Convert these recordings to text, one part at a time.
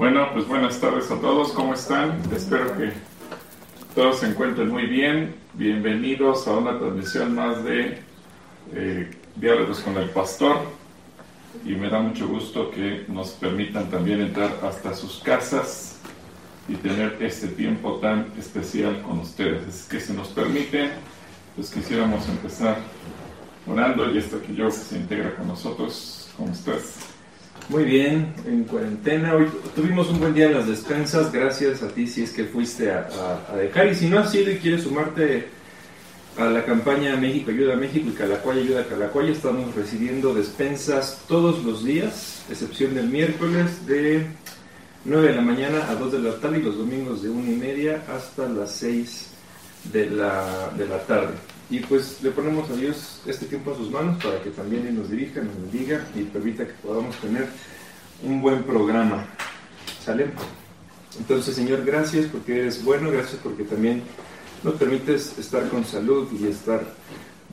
Bueno, pues buenas tardes a todos, ¿cómo están? Espero que todos se encuentren muy bien. Bienvenidos a una transmisión más de eh, Diálogos con el Pastor. Y me da mucho gusto que nos permitan también entrar hasta sus casas y tener este tiempo tan especial con ustedes. Es que si nos permite, pues quisiéramos empezar orando y esto que yo se integra con nosotros. ¿Cómo estás? Muy bien, en cuarentena. Hoy tuvimos un buen día en las despensas. Gracias a ti si es que fuiste a, dejar. Y si no has ido y quieres sumarte a la campaña México Ayuda a México y Calacuaya Ayuda a Calacuaya, estamos recibiendo despensas todos los días, excepción del miércoles, de 9 de la mañana a 2 de la tarde y los domingos de 1 y media hasta las 6 de la, de la tarde. Y pues le ponemos a Dios este tiempo a sus manos para que también nos dirija, nos bendiga y permita que podamos tener un buen programa. ¿Sale? Entonces, Señor, gracias porque eres bueno, gracias porque también nos permites estar con salud y estar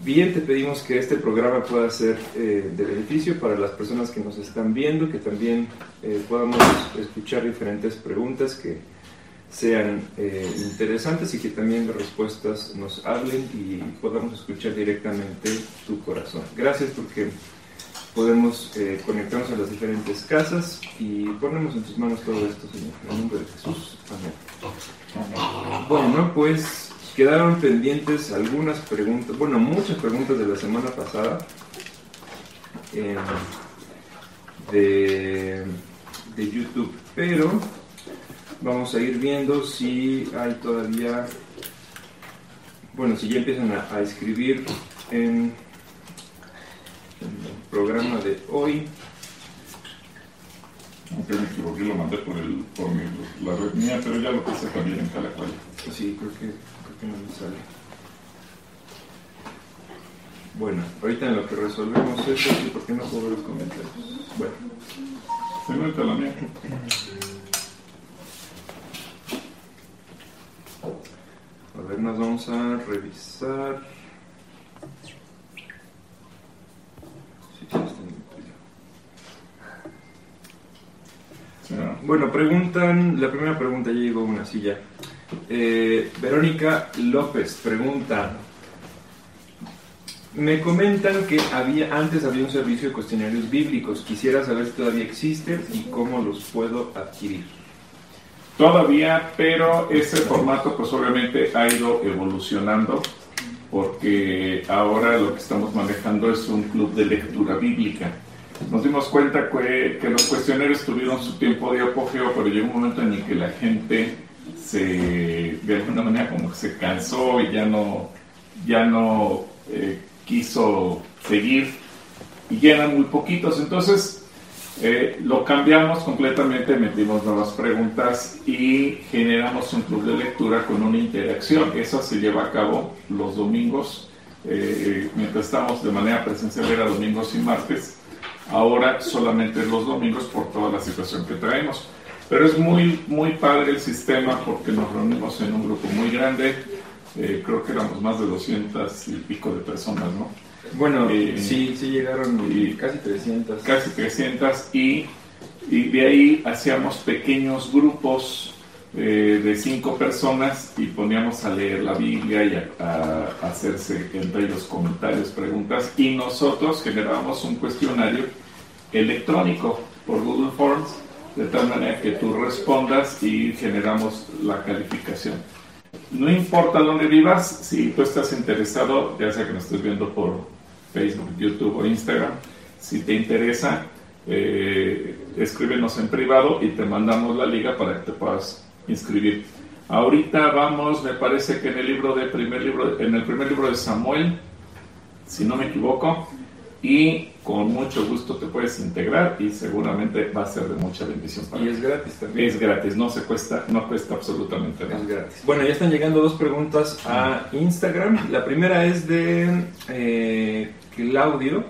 bien. Te pedimos que este programa pueda ser eh, de beneficio para las personas que nos están viendo, que también eh, podamos escuchar diferentes preguntas que sean eh, interesantes y que también las respuestas nos hablen y podamos escuchar directamente tu corazón. Gracias porque podemos eh, conectarnos a las diferentes casas y ponemos en tus manos todo esto, Señor. En el nombre de Jesús. Amén. Bueno, pues quedaron pendientes algunas preguntas, bueno, muchas preguntas de la semana pasada eh, de, de YouTube, pero vamos a ir viendo si hay todavía, bueno, si ya empiezan a, escribir en, el programa de hoy. Aunque me equivoqué, lo mandé por, el, por mi, la red mía, pero ya lo puse también en Calacual. Sí, creo que, creo que no me sale. Bueno, ahorita en lo que resolvemos eso, ¿por qué no puedo ver los comentarios? Bueno. Se la mía. Nos vamos a revisar. Bueno, preguntan, la primera pregunta ya llegó una silla. Eh, Verónica López pregunta, me comentan que había antes había un servicio de cuestionarios bíblicos. Quisiera saber si todavía existen y cómo los puedo adquirir todavía, pero ese formato pues obviamente ha ido evolucionando porque ahora lo que estamos manejando es un club de lectura bíblica. Nos dimos cuenta que, los cuestionarios tuvieron su tiempo de apogeo, pero llegó un momento en el que la gente se, de alguna manera como que se cansó y ya no, ya no eh, quiso seguir y ya eran muy poquitos. Entonces, eh, lo cambiamos completamente, metimos nuevas preguntas y generamos un club de lectura con una interacción. Eso se lleva a cabo los domingos, eh, mientras estamos de manera presencial era domingos y martes. Ahora solamente los domingos por toda la situación que traemos. Pero es muy, muy padre el sistema porque nos reunimos en un grupo muy grande. Eh, creo que éramos más de 200 y pico de personas, ¿no? Bueno, eh, sí, sí llegaron y, casi 300. Casi 300 y, y de ahí hacíamos pequeños grupos eh, de cinco personas y poníamos a leer la Biblia y a, hacerse entre ellos comentarios, preguntas y nosotros generábamos un cuestionario electrónico por Google Forms de tal manera que tú respondas y generamos la calificación. No importa dónde vivas, si tú estás interesado, ya sea que nos estés viendo por Facebook, YouTube o Instagram. Si te interesa, eh, escríbenos en privado y te mandamos la liga para que te puedas inscribir. Ahorita vamos, me parece que en el libro de primer libro, en el primer libro de Samuel, si no me equivoco, y con mucho gusto te puedes integrar y seguramente va a ser de mucha bendición para Y es gratis también. Es gratis, no se cuesta, no cuesta absolutamente nada. Es gratis. Bueno, ya están llegando dos preguntas a Instagram. La primera es de eh, Claudio.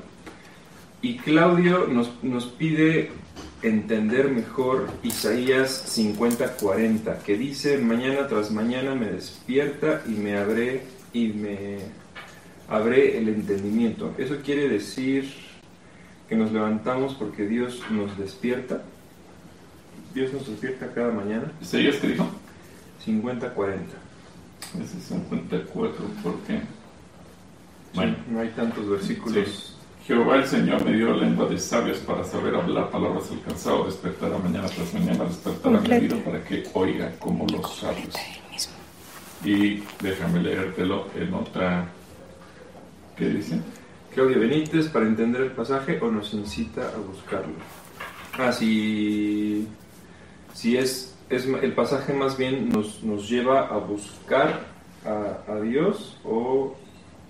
Y Claudio nos, nos pide entender mejor Isaías 50:40, que dice, mañana tras mañana me despierta y me abre y me abre el entendimiento. Eso quiere decir que nos levantamos porque Dios nos despierta. Dios nos despierta cada mañana. ¿Isaías qué dijo? 50-40. Ese 54, ¿por qué? Bueno, no hay tantos versículos. Jehová el Señor me dio lengua de sabios para saber hablar palabras alcanzado, despertar a mañana tras mañana, despertar a mi oído para que oiga como los sabios. Y déjame leértelo en otra. ¿Qué dice? Claudia Benítez, para entender el pasaje o nos incita a buscarlo. Ah, si, si es, es el pasaje más bien nos, nos lleva a buscar a, a Dios o,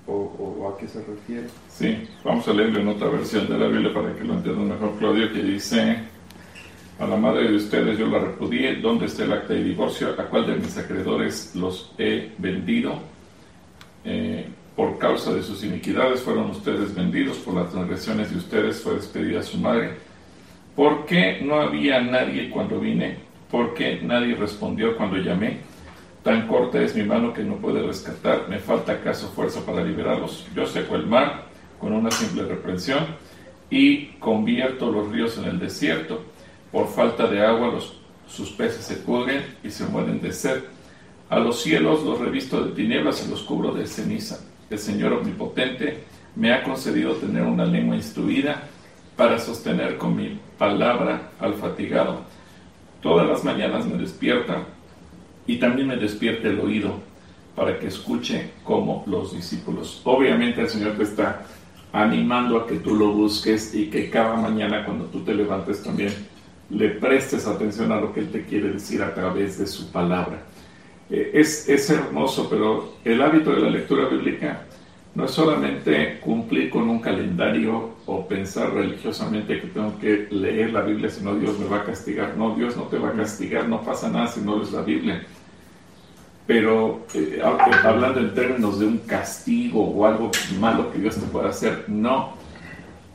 o, o, a qué se refiere. Sí, vamos a leerlo en otra versión de la Biblia para que lo entiendan mejor, Claudio, que dice, a la madre de ustedes yo la repudié, ¿dónde está el acta de divorcio? ¿A cuál de mis acreedores los he vendido? Eh, por causa de sus iniquidades fueron ustedes vendidos, por las transgresiones de ustedes fue despedida su madre. ¿Por qué no había nadie cuando vine? ¿Por qué nadie respondió cuando llamé? Tan corta es mi mano que no puede rescatar, me falta acaso fuerza para liberarlos. Yo seco el mar con una simple reprensión y convierto los ríos en el desierto. Por falta de agua los, sus peces se pudren y se mueren de sed. A los cielos los revisto de tinieblas y los cubro de ceniza. El Señor Omnipotente me ha concedido tener una lengua instruida para sostener con mi palabra al fatigado. Todas las mañanas me despierta y también me despierta el oído para que escuche como los discípulos. Obviamente el Señor te está animando a que tú lo busques y que cada mañana cuando tú te levantes también le prestes atención a lo que Él te quiere decir a través de su palabra. Eh, es, es hermoso, pero el hábito de la lectura bíblica no es solamente cumplir con un calendario o pensar religiosamente que tengo que leer la Biblia, sino Dios me va a castigar. No, Dios no te va a castigar, no pasa nada si no lees la Biblia. Pero eh, hablando en términos de un castigo o algo malo que Dios te pueda hacer, no.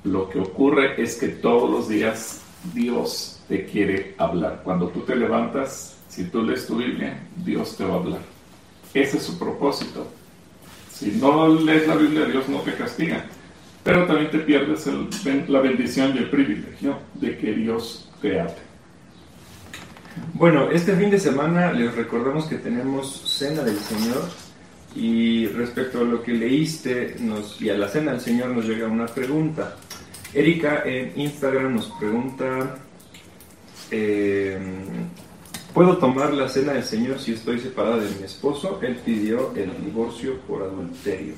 Lo que ocurre es que todos los días Dios te quiere hablar. Cuando tú te levantas, si tú lees tu Biblia, Dios te va a hablar. Ese es su propósito. Si no lees la Biblia, Dios no te castiga. Pero también te pierdes la bendición y el privilegio de que Dios te hable. Bueno, este fin de semana les recordamos que tenemos Cena del Señor y respecto a lo que leíste nos, y a la Cena del Señor nos llega una pregunta. Erika en Instagram nos pregunta, eh, ¿puedo tomar la Cena del Señor si estoy separada de mi esposo? Él pidió el divorcio por adulterio.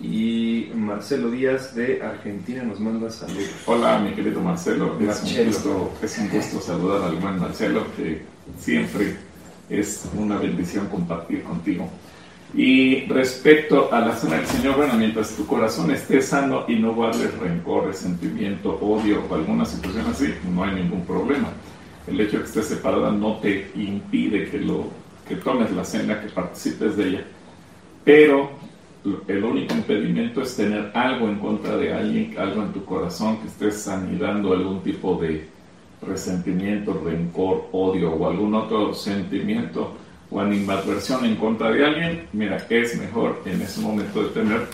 Y Marcelo Díaz de Argentina nos manda saludos. Hola, mi querido Marcelo. Es un, gusto, es un gusto saludar al buen Marcelo, que siempre es una bendición compartir contigo. Y respecto a la cena del Señor, bueno, mientras tu corazón esté sano y no guardes rencor, resentimiento, odio o alguna situación así, no hay ningún problema. El hecho de que estés separada no te impide que, lo, que tomes la cena, que participes de ella. Pero el único impedimento es tener algo en contra de alguien, algo en tu corazón que estés anidando algún tipo de resentimiento, rencor, odio o algún otro sentimiento o animadversión en contra de alguien, mira, es mejor en ese momento de tener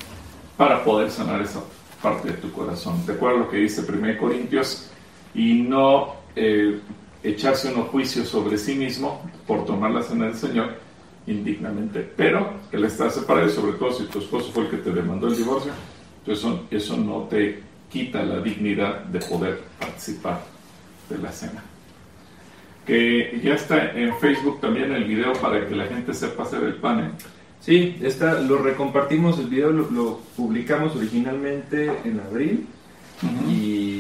para poder sanar esa parte de tu corazón. Recuerda lo que dice 1 Corintios y no eh, echarse unos juicios sobre sí mismo por tomar la cena del Señor indignamente, pero él está separado y sobre todo si tu esposo fue el que te demandó el divorcio, entonces eso, eso no te quita la dignidad de poder participar de la cena. Que ya está en Facebook también el video para que la gente sepa hacer el pan. ¿eh? Sí, está, lo recompartimos, el video lo, publicamos originalmente en abril y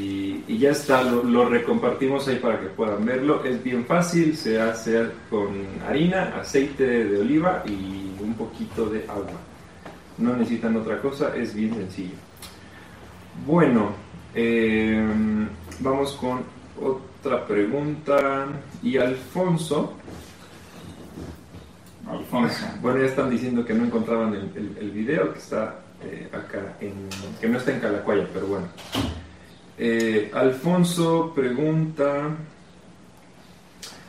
y, ya está, lo, recompartimos ahí para que puedan verlo. Es bien fácil, se hace con harina, aceite de oliva y un poquito de agua. No necesitan otra cosa, es bien sencillo. Bueno, em, vamos con otra pregunta. Y Alfonso. Alfonso. Bueno, ya están diciendo que no encontraban el, el, video que está eh, acá, en, que no está en Calacuaya, pero bueno. Eh, Alfonso pregunta,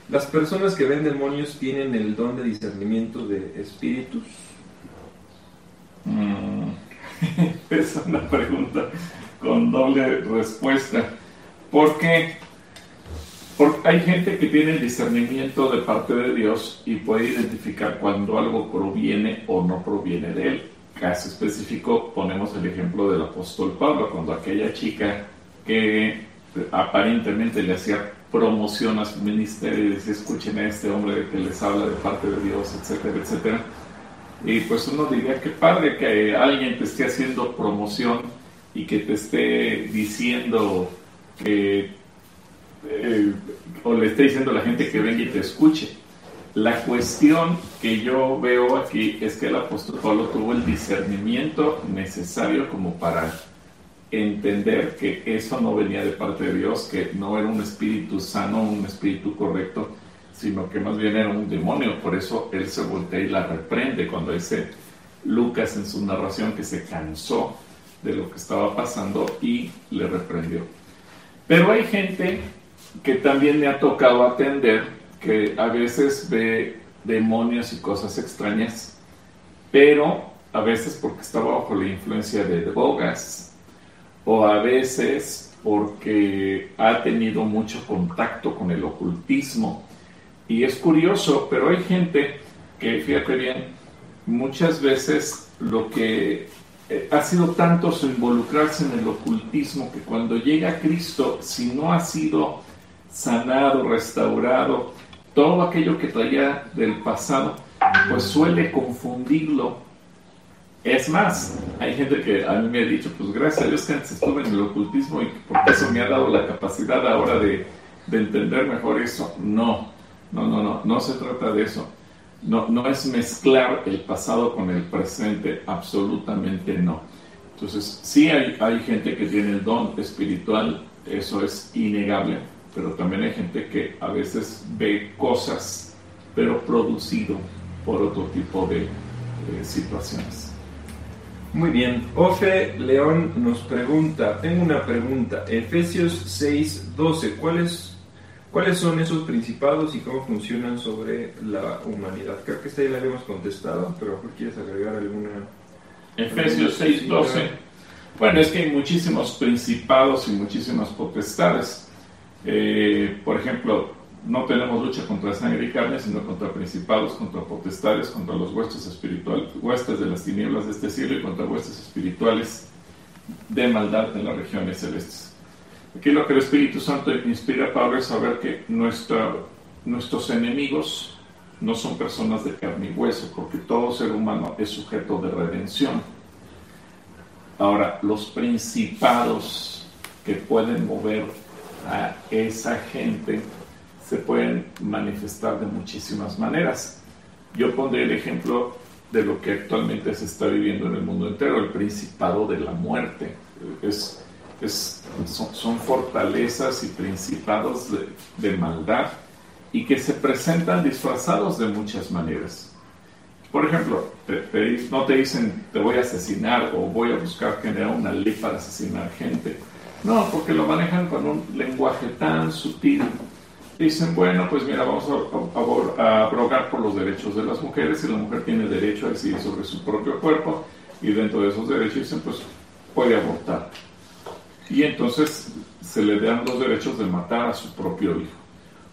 ¿las personas que ven demonios tienen el don de discernimiento de espíritus? Mm, es una pregunta con doble respuesta. Porque hay gente que tiene el discernimiento de parte de Dios y puede identificar cuando algo proviene o no proviene de él. Caso específico, ponemos el ejemplo del apóstol Pablo, cuando aquella chica que aparentemente le hacía promoción a su ministerio y decía, escuchen a este hombre que les habla de parte de Dios, etcétera, etcétera. Y pues uno diría que padre que alguien te esté haciendo promoción y que te esté diciendo que, eh, o le esté diciendo a la gente que venga y te escuche. La cuestión que yo veo aquí es que el apóstol Pablo tuvo el discernimiento necesario como para entender que eso no venía de parte de Dios, que no era un espíritu sano, un espíritu correcto, sino que más bien era un demonio. Por eso él se voltea y la reprende cuando dice Lucas en su narración que se cansó de lo que estaba pasando y le reprendió. Pero hay gente que también me ha tocado atender que a veces ve demonios y cosas extrañas, pero a veces porque estaba bajo la influencia de drogas, o a veces porque ha tenido mucho contacto con el ocultismo. Y es curioso, pero hay gente que, fíjate bien, muchas veces lo que eh, ha sido tanto su involucrarse en el ocultismo que cuando llega Cristo, si no ha sido sanado, restaurado, todo aquello que traía del pasado, pues suele confundirlo es más, hay gente que a mí me ha dicho, pues gracias a Dios que antes estuve en el ocultismo y porque eso me ha dado la capacidad ahora de, entender mejor eso. No, no, no, no, no se trata de eso. No, no es mezclar el pasado con el presente, absolutamente no. Entonces, sí hay, hay gente que tiene el don espiritual, eso es innegable, pero también hay gente que a veces ve cosas, pero producido por otro tipo de situaciones. Muy bien. Ofe León nos pregunta, tengo una pregunta. Efesios 6, 12, ¿cuáles, ¿cuáles son esos principados y cómo funcionan sobre la humanidad? Creo que esta ya la habíamos contestado, pero mejor quieres agregar alguna... Efesios 6, 12. Bueno, es que hay muchísimos principados y muchísimas potestades. Eh, por ejemplo, no tenemos lucha contra sangre y carne, sino contra principados, contra potestades, contra los huestes espirituales, huestes de las tinieblas de este siglo y contra huestes espirituales de maldad en las regiones celestes. Aquí lo que el Espíritu Santo inspira a Pablo es saber que nuestros enemigos no son personas de carne y hueso, porque todo ser humano es sujeto de redención. Ahora, los principados que pueden mover a esa gente se pueden manifestar de muchísimas maneras. Yo pondré el ejemplo de lo que actualmente se está viviendo en el mundo entero, el principado de la muerte. Es, son, fortalezas y principados de, maldad y que se presentan disfrazados de muchas maneras. Por ejemplo, no te dicen te voy a asesinar o voy a buscar generar una ley para asesinar gente. No, porque lo manejan con un lenguaje tan sutil dicen, bueno, pues mira, vamos a, abrogar por los derechos de las mujeres y la mujer tiene derecho a decidir sobre su propio cuerpo y dentro de esos derechos dicen, pues puede abortar. Y entonces se le dan los derechos de matar a su propio hijo.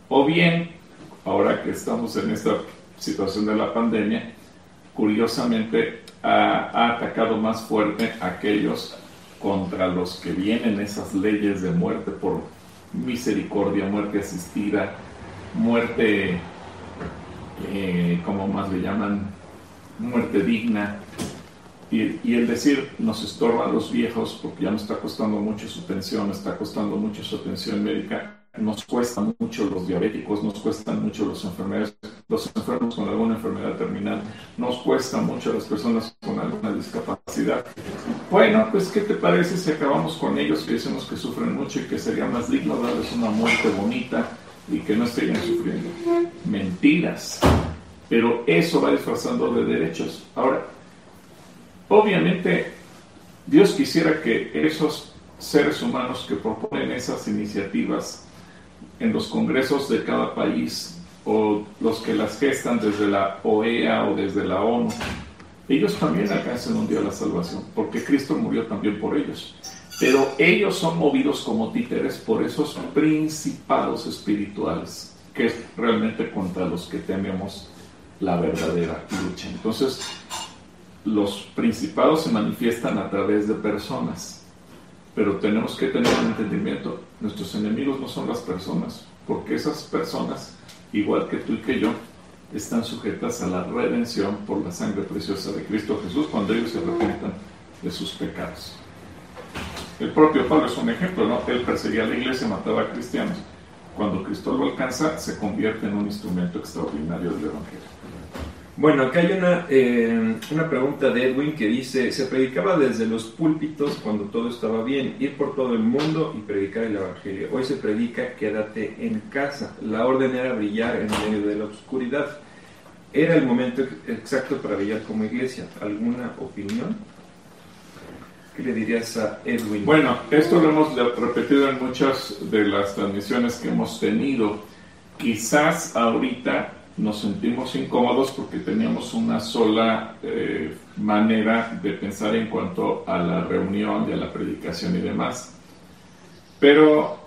O bien, ahora que estamos en esta situación de la pandemia, curiosamente ha, ha atacado más fuerte a aquellos contra los que vienen esas leyes de muerte por misericordia, muerte asistida, muerte, eh, como más le llaman, muerte digna. Y, el decir nos estorba a los viejos porque ya nos está costando mucho su pensión, está costando mucho su atención médica, nos cuesta mucho los diabéticos, nos cuestan mucho los enfermedades, los enfermos con alguna enfermedad terminal, nos cuesta mucho las personas con alguna discapacidad. Bueno, pues ¿qué te parece si acabamos con ellos que decimos que sufren mucho y que sería más digno darles una muerte bonita y que no estén sufriendo? Mentiras. Pero eso va disfrazando de derechos. Ahora, obviamente, Dios quisiera que esos seres humanos que proponen esas iniciativas en los congresos de cada país o los que las gestan desde la OEA o desde la ONU, ellos también alcanzan un día la salvación, porque Cristo murió también por ellos. Pero ellos son movidos como títeres por esos principados espirituales, que es realmente contra los que tenemos la verdadera lucha. Entonces, los principados se manifiestan a través de personas, pero tenemos que tener un entendimiento. Nuestros enemigos no son las personas, porque esas personas, igual que tú y que yo, están sujetas a la redención por la sangre preciosa de Cristo Jesús cuando ellos se arrepientan de sus pecados. El propio Pablo es un ejemplo, ¿no? Él perseguía a la iglesia, mataba a cristianos. Cuando Cristo lo alcanza, se convierte en un instrumento extraordinario del Evangelio. Bueno, acá hay una, eh, una pregunta de Edwin que dice, se predicaba desde los púlpitos cuando todo estaba bien, ir por todo el mundo y predicar el Evangelio. Hoy se predica, quédate en casa. La orden era brillar en medio de la oscuridad. Era el momento exacto para brillar como iglesia. ¿Alguna opinión? ¿Qué le dirías a Edwin? Bueno, esto lo hemos repetido en muchas de las transmisiones que hemos tenido. Quizás ahorita nos sentimos incómodos porque teníamos una sola eh, manera de pensar en cuanto a la reunión y a la predicación y demás. Pero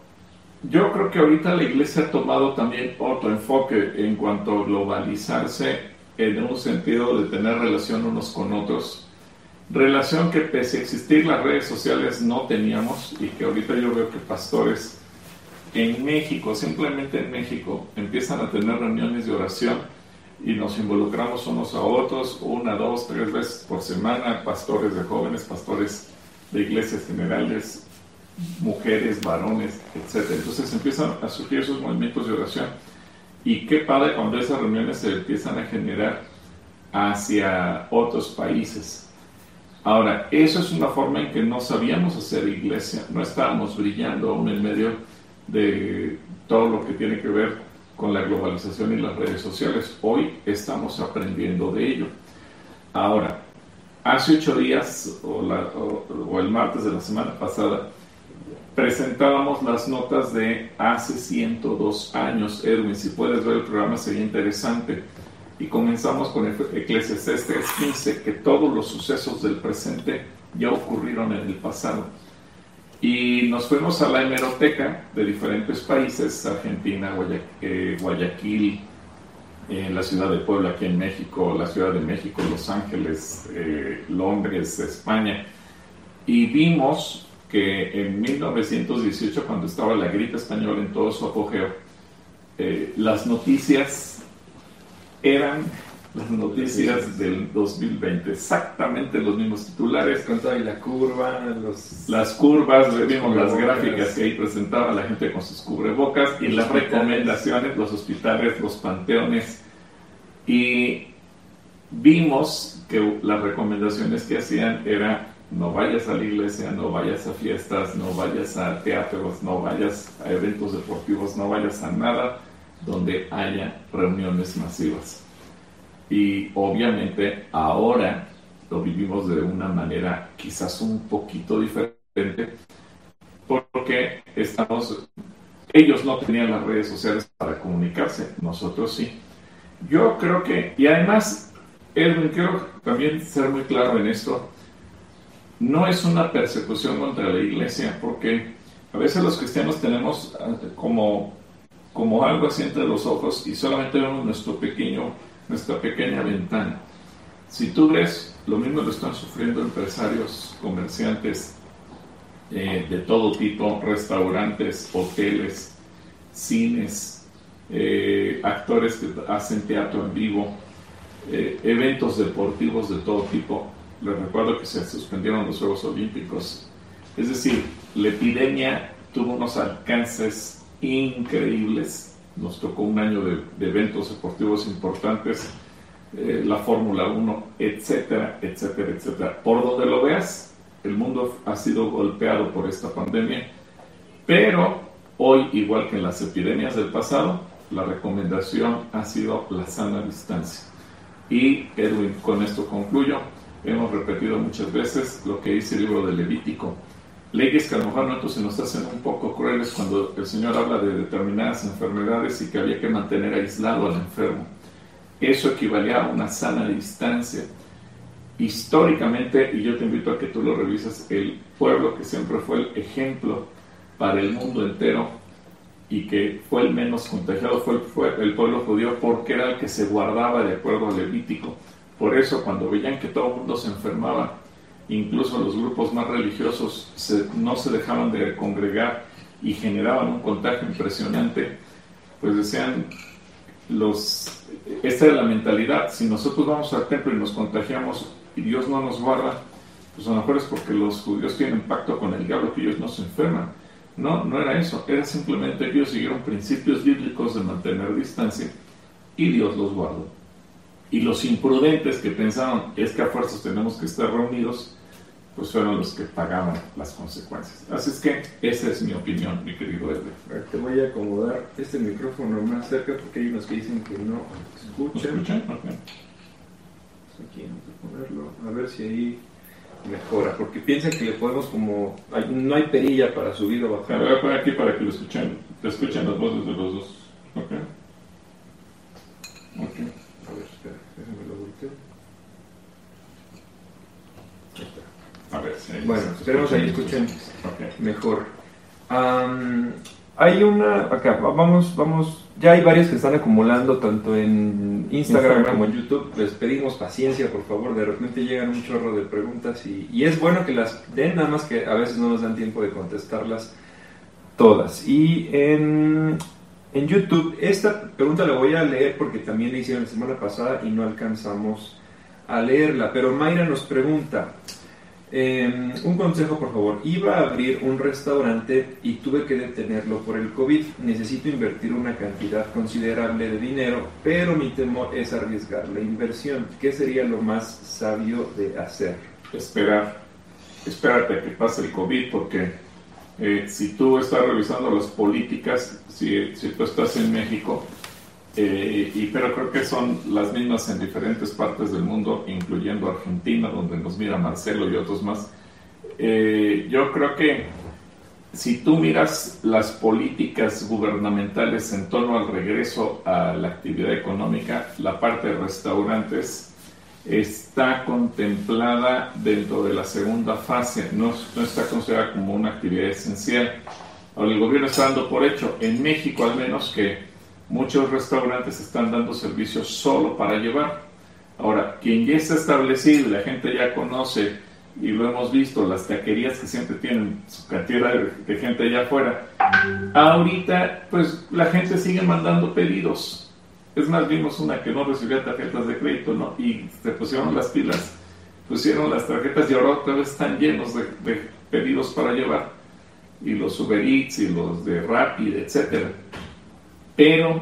yo creo que ahorita la iglesia ha tomado también otro enfoque en cuanto a globalizarse en un sentido de tener relación unos con otros. Relación que pese a existir las redes sociales no teníamos y que ahorita yo veo que pastores en México, simplemente en México, empiezan a tener reuniones de oración y nos involucramos unos a otros, una, dos, tres veces por semana, pastores de jóvenes, pastores de iglesias generales, mujeres, varones, etc. Entonces empiezan a surgir esos movimientos de oración. Y qué padre cuando esas reuniones se empiezan a generar hacia otros países. Ahora, eso es una forma en que no sabíamos hacer iglesia, no estábamos brillando aún en medio de todo lo que tiene que ver con la globalización y las redes sociales. Hoy estamos aprendiendo de ello. Ahora, hace ocho días o, el martes de la semana pasada, presentábamos las notas de hace 102 años. Edwin, si puedes ver el programa sería interesante. Y comenzamos con Eclesiastes 15 que todos los sucesos del presente ya ocurrieron en el pasado. Y nos fuimos a la hemeroteca de diferentes países, Argentina, eh, Guayaquil, eh, la ciudad de Puebla aquí en México, la Ciudad de México, Los Ángeles, eh, Londres, España, y vimos que en 1918, cuando estaba la gripe española en todo su apogeo, las noticias eran las noticias del 2020, exactamente los mismos titulares. Con toda la curva, los... Las curvas, vimos las gráficas que ahí presentaba la gente con sus cubrebocas y las recomendaciones, los hospitales, los panteones. Y vimos que las recomendaciones que hacían era no vayas a la iglesia, no vayas a fiestas, no vayas a teatros, no vayas a eventos deportivos, no vayas a nada donde haya reuniones masivas. Y obviamente ahora lo vivimos de una manera quizás un poquito diferente porque estamos, ellos no tenían las redes sociales para comunicarse, nosotros sí. Yo creo que, y además, Edwin, quiero también ser muy claro en esto, no es una persecución contra la iglesia, porque a veces los cristianos tenemos ah, como, como algo así entre los ojos y solamente vemos nuestro pequeño nuestra pequeña ventana. Si tú ves, lo mismo lo están sufriendo empresarios, comerciantes eh, de todo tipo, restaurantes, hoteles, cines, eh, actores que hacen teatro en vivo, eh, eventos deportivos de todo tipo. Les recuerdo que se suspendieron los Juegos Olímpicos. Es decir, la epidemia tuvo unos alcances increíbles nos tocó un año de, eventos deportivos importantes, eh, la Fórmula 1, etcétera, etcétera, etcétera. Por donde lo veas, el mundo ha sido golpeado por esta pandemia, pero hoy, igual que en las epidemias del pasado, la recomendación ha sido la sana distancia. Y Edwin, con esto concluyo. Hemos repetido muchas veces lo que dice el libro de Levítico leyes que a lo mejor nosotros se nos hacen un poco crueles cuando el Señor habla de determinadas enfermedades y que había que mantener aislado al enfermo. Eso equivalía a una sana distancia. históricamente, y yo te invito a que tú lo revises, el pueblo que siempre fue el ejemplo para el mundo entero y que fue el menos contagiado fue, fue el pueblo judío porque era el que se guardaba de acuerdo al Levítico. Por eso cuando veían que todo el mundo se enfermaba, incluso los grupos más religiosos no se dejaban de congregar y generaban un contagio impresionante, pues decían, los, esta era la mentalidad, si nosotros vamos al templo y nos contagiamos y Dios no nos guarda, pues a lo mejor es porque los judíos tienen pacto con el diablo que ellos no se enferman. No, no era eso, era simplemente que ellos siguieron principios bíblicos de mantener distancia y Dios los guardó. Y los imprudentes que pensaron es que a fuerzas tenemos que estar reunidos, pues fueron los que pagaban las consecuencias. Así es que esa es mi opinión, mi querido Edwin. Te voy a acomodar este micrófono más cerca porque hay unos que dicen que no escuchan. escuchan? Okay. Aquí vamos a ponerlo, a ver si ahí mejora, porque piensan que le podemos como, no hay perilla para subir o bajar. Lo voy a poner aquí para que lo escuchen, lo escuchen las voces de los dos. Ok. Ok. A ver, espera, déjame lo volteo. A ver, sí, bueno, esperemos ahí escuchen okay. mejor. Um, hay una, acá, vamos, vamos, ya hay varias que están acumulando tanto en Instagram, como en YouTube. Les pedimos paciencia, por favor, de repente llegan un chorro de preguntas y, y, es bueno que las den, nada más que a veces no nos dan tiempo de contestarlas todas. Y en, en YouTube, esta pregunta la voy a leer porque también la hicieron la semana pasada y no alcanzamos a leerla, pero Mayra nos pregunta, eh, un consejo, por favor. Iba a abrir un restaurante y tuve que detenerlo por el COVID. Necesito invertir una cantidad considerable de dinero, pero mi temor es arriesgar la inversión. ¿Qué sería lo más sabio de hacer? Esperar. Espérate a que pase el COVID porque eh, si tú estás revisando las políticas, si tú estás en México, eh, y, pero creo que son las mismas en diferentes partes del mundo, incluyendo Argentina, donde nos mira Marcelo y otros más. Eh, yo creo que si tú miras las políticas gubernamentales en torno al regreso a la actividad económica, la parte de restaurantes está contemplada dentro de la segunda fase, no, no está considerada como una actividad esencial. Ahora, el gobierno está dando por hecho, en México al menos, que muchos restaurantes están dando servicios solo para llevar. Ahora, quien ya está establecido, la gente ya conoce y lo hemos visto, las taquerías que siempre tienen su cantidad de, gente allá afuera, ahorita pues la gente sigue mandando pedidos. Es más, vimos una que no recibía tarjetas de crédito, ¿no? Y se pusieron las pilas, pusieron las tarjetas y ahora otra vez están llenos de, de pedidos para llevar. Y los Uber Eats y los de Rapid, etcétera pero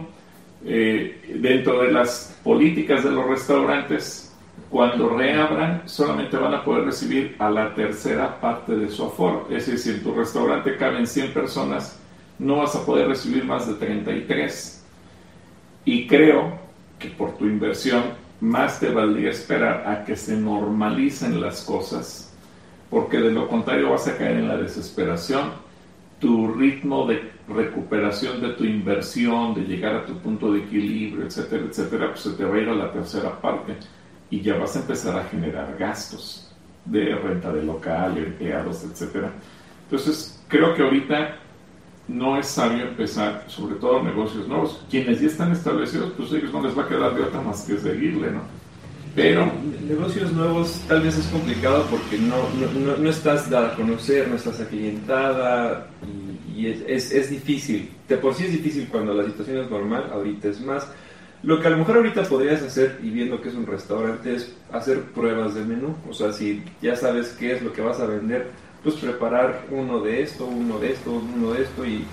eh, dentro de las políticas de los restaurantes, cuando reabran, solamente van a poder recibir a la tercera parte de su aforo. Es decir, si en tu restaurante caben 100 personas, no vas a poder recibir más de 33. Y creo que por tu inversión, más te valdría esperar a que se normalicen las cosas, porque de lo contrario vas a caer en la desesperación tu ritmo de recuperación de tu inversión, de llegar a tu punto de equilibrio, etcétera, etcétera, pues se te va a ir a la tercera parte y ya vas a empezar a generar gastos de renta de local, empleados, etcétera. Entonces, creo que ahorita no es sabio empezar, sobre todo negocios nuevos. Quienes ya están establecidos, pues ellos no les va a quedar de otra más que seguirle, ¿no? Pero negocios nuevos tal vez es complicado porque no, no, no estás dada a conocer, no estás aclientada y, y es, es, difícil. De por sí es difícil cuando la situación es normal, ahorita es más. Lo que a lo mejor ahorita podrías hacer, y viendo que es un restaurante, es hacer pruebas de menú. O sea, si ya sabes qué es lo que vas a vender, pues preparar uno de esto, uno de esto, uno de esto y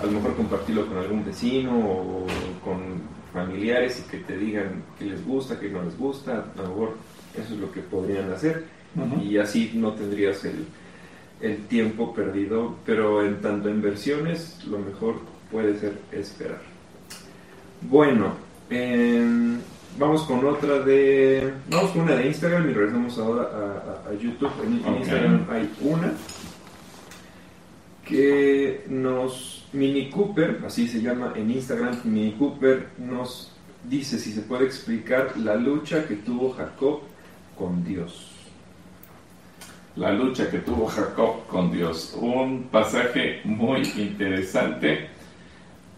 a lo mejor compartirlo con algún vecino o con familiares y que te digan que les gusta, que no les gusta, a lo mejor eso es lo que podrían hacer y así no tendrías el, el, tiempo perdido, pero en tanto inversiones lo mejor puede ser esperar. Bueno, em, vamos con otra de, vamos con una de Instagram y regresamos ahora a, YouTube. En, Instagram hay una que nos Mini Cooper, así se llama en Instagram, Mini Cooper nos dice si se puede explicar la lucha que tuvo Jacob con Dios. La lucha que tuvo Jacob con Dios. Un pasaje muy interesante,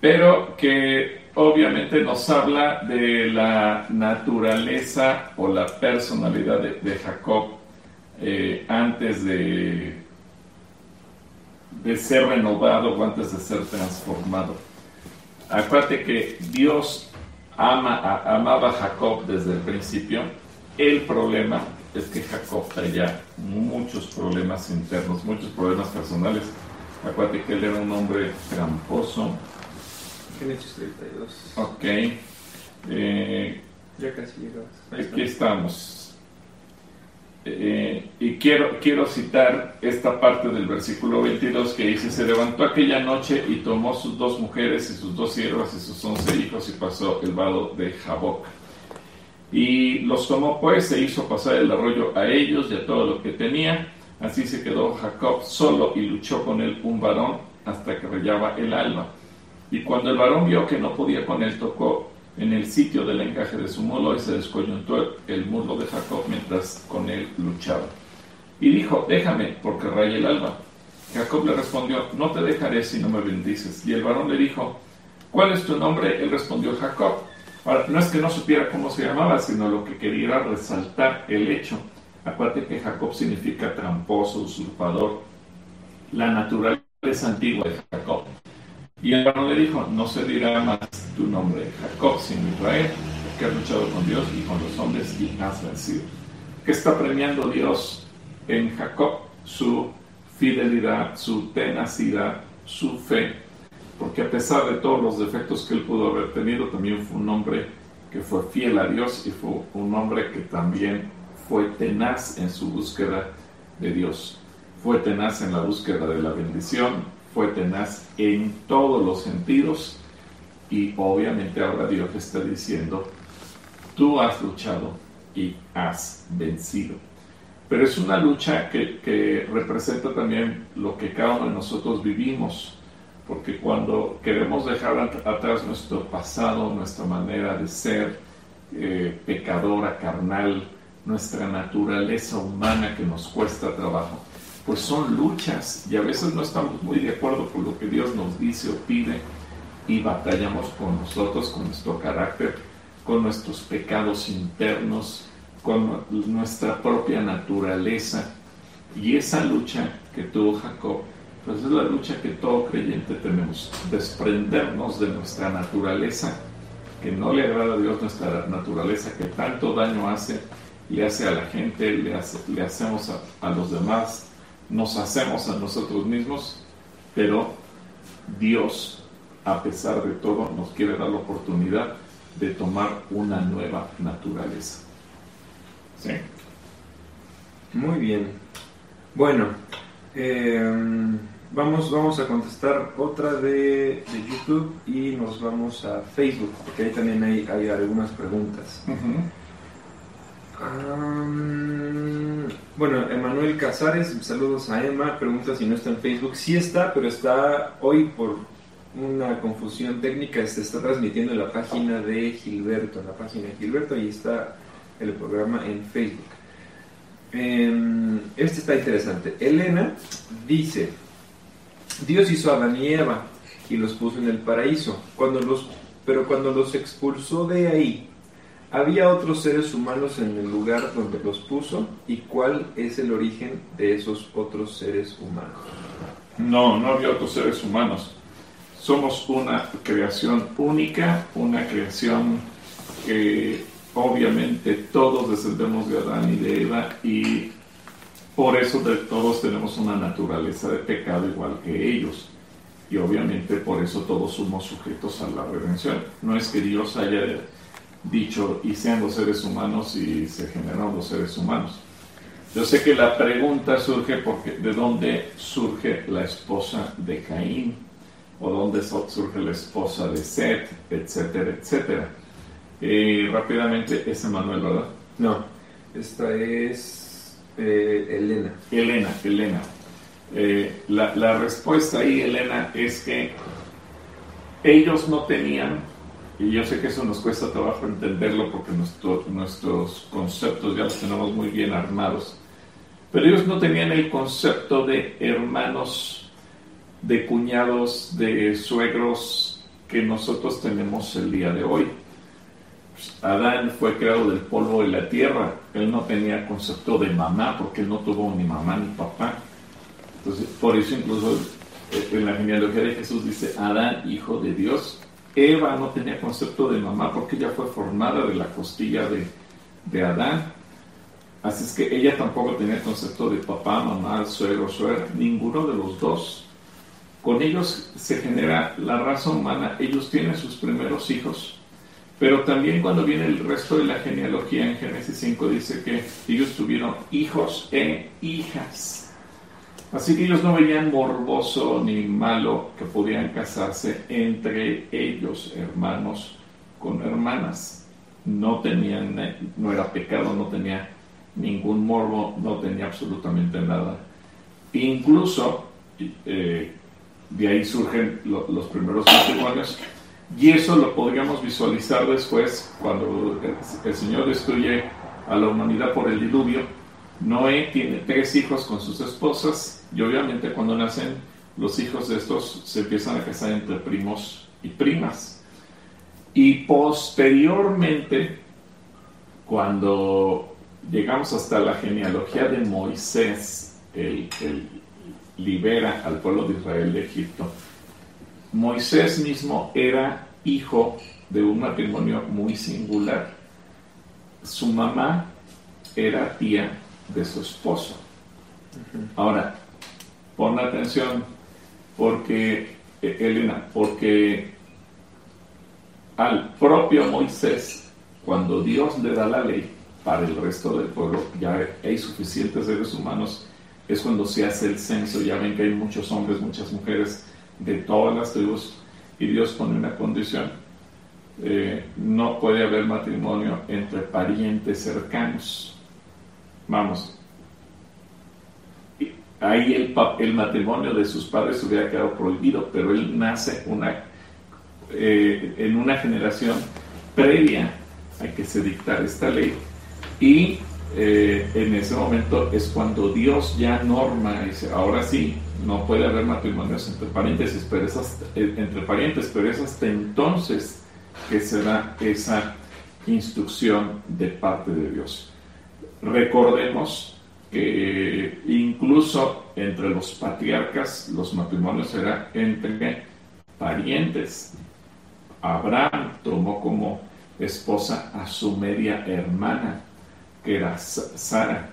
pero que obviamente nos habla de la naturaleza o la personalidad de, Jacob eh, antes de, de ser renovado o antes de ser transformado. Acuérdate que Dios ama, amaba a Jacob desde el principio. El problema es que Jacob traía muchos problemas internos, muchos problemas personales. Acuérdate que él era un hombre tramposo. Génesis 32. Ok. Eh, ya casi llegamos. Aquí estamos. Eh, y quiero, quiero citar esta parte del versículo 22 que dice, se levantó aquella noche y tomó sus dos mujeres y sus dos siervas y sus once hijos y pasó el vado de Jaboc. Y los tomó pues, se hizo pasar el arroyo a ellos y a todo lo que tenía. Así se quedó Jacob solo y luchó con él un varón hasta que rayaba el alma. Y cuando el varón vio que no podía con él, tocó en el sitio del encaje de su mulo y se descoyuntó el mulo de Jacob mientras con él luchaba. Y dijo, déjame, porque raya el alma. Jacob le respondió, no te dejaré si no me bendices. Y el varón le dijo, ¿cuál es tu nombre? Él respondió, Jacob. Ahora, no es que no supiera cómo se llamaba, sino lo que quería resaltar el hecho. Aparte que Jacob significa tramposo, usurpador. La naturaleza antigua de Jacob. Y varón le dijo, no se dirá más tu nombre Jacob, sino Israel, que has luchado con Dios y con los hombres y has vencido. ¿Qué está premiando Dios en Jacob? Su fidelidad, su tenacidad, su fe, porque a pesar de todos los defectos que él pudo haber tenido, también fue un hombre que fue fiel a Dios y fue un hombre que también fue tenaz en su búsqueda de Dios. Fue tenaz en la búsqueda de la bendición, fue tenaz en todos los sentidos y obviamente ahora Dios está diciendo, tú has luchado y has vencido. Pero es una lucha que, representa también lo que cada uno de nosotros vivimos, porque cuando queremos dejar atrás nuestro pasado, nuestra manera de ser eh, pecadora, carnal, nuestra naturaleza humana que nos cuesta trabajo, pues son luchas y a veces no estamos muy de acuerdo con lo que Dios nos dice o pide y batallamos con nosotros, con nuestro carácter, con nuestros pecados internos, con nuestra propia naturaleza. Y esa lucha que tuvo Jacob, pues es la lucha que todo creyente tenemos, desprendernos de nuestra naturaleza, que no le agrada a Dios nuestra naturaleza, que tanto daño hace, le hace a la gente, le, le hacemos a, a los demás, nos hacemos a nosotros mismos, pero Dios, a pesar de todo, nos quiere dar la oportunidad de tomar una nueva naturaleza. ¿Sí? Muy bien. Bueno, em, vamos, vamos a contestar otra de, YouTube y nos vamos a Facebook, porque ahí también hay, hay algunas preguntas. Bueno, Emanuel Casares, saludos a Emma, pregunta si no está en Facebook. Sí está, pero está hoy por una confusión técnica, se está transmitiendo en la página de Gilberto, en la página de Gilberto, y está el programa en Facebook. Em, este está interesante. Elena dice, Dios hizo a Adán y Eva y los puso en el paraíso, cuando los, pero cuando los expulsó de ahí, ¿Había otros seres humanos en el lugar donde los puso? ¿Y cuál es el origen de esos otros seres humanos? No, no había otros seres humanos. Somos una creación única, una creación que obviamente todos descendemos de Adán y de Eva y por eso todos tenemos una naturaleza de pecado igual que ellos. Y obviamente por eso todos somos sujetos a la redención. No es que Dios haya dicho, y sean los seres humanos y se generaron los seres humanos. Yo sé que la pregunta surge porque de dónde surge la esposa de Caín, o dónde surge la esposa de Seth, etcétera, etcétera. Eh, rápidamente, es Manuel, ¿verdad? No, esta es eh, Elena. Elena, Elena. Eh, la, la respuesta ahí, Elena, es que ellos no tenían y yo sé que eso nos cuesta trabajo entenderlo porque nuestros conceptos ya los tenemos muy bien armados. Pero ellos no tenían el concepto de hermanos, de cuñados, de suegros que nosotros tenemos el día de hoy. Adán fue creado del polvo de la tierra. Él no tenía concepto de mamá porque él no tuvo ni mamá ni papá. Entonces, por eso incluso eh, en la genealogía de Jesús dice Adán, hijo de Dios. Eva no tenía concepto de mamá porque ella fue formada de la costilla de, de Adán. Así es que ella tampoco tenía concepto de papá, mamá, suegro, suegra, ninguno de los dos. Con ellos se genera la raza humana, ellos tienen sus primeros hijos, pero también cuando viene el resto de la genealogía en Génesis 5 dice que ellos tuvieron hijos e hijas. Así que ellos no veían morboso ni malo que pudieran casarse entre ellos, hermanos con hermanas. No tenían, no era pecado, no tenía ningún morbo, no tenía absolutamente nada. Incluso eh, de ahí surgen los primeros matrimonios y eso lo podríamos visualizar después cuando el, Señor destruye a la humanidad por el diluvio. Noé tiene tres hijos con sus esposas y obviamente cuando nacen los hijos de estos se empiezan a casar entre primos y primas. Y posteriormente, cuando llegamos hasta la genealogía de Moisés, el libera al pueblo de Israel de Egipto, Moisés mismo era hijo de un matrimonio muy singular. Su mamá era tía de su esposo. Ahora, pon atención, porque, eh, Elena, porque al propio Moisés, cuando Dios le da la ley para el resto del pueblo, ya hay suficientes seres humanos, es cuando se hace el censo, ya ven que hay muchos hombres, muchas mujeres, de todas las tribus y Dios pone una condición. Eh, no puede haber matrimonio entre parientes cercanos. Vamos, ahí el, matrimonio de sus padres hubiera quedado prohibido, pero él nace una, eh, en una generación previa a que se dictara esta ley y eh, en ese momento es cuando Dios ya norma, dice, ahora sí, no puede haber matrimonios entre paréntesis, pero eh, entre parientes, pero es hasta entonces que se da esa instrucción de parte de Dios. Recordemos que incluso entre los patriarcas los matrimonios eran entre parientes. Abraham tomó como esposa a su media hermana, que era Sara,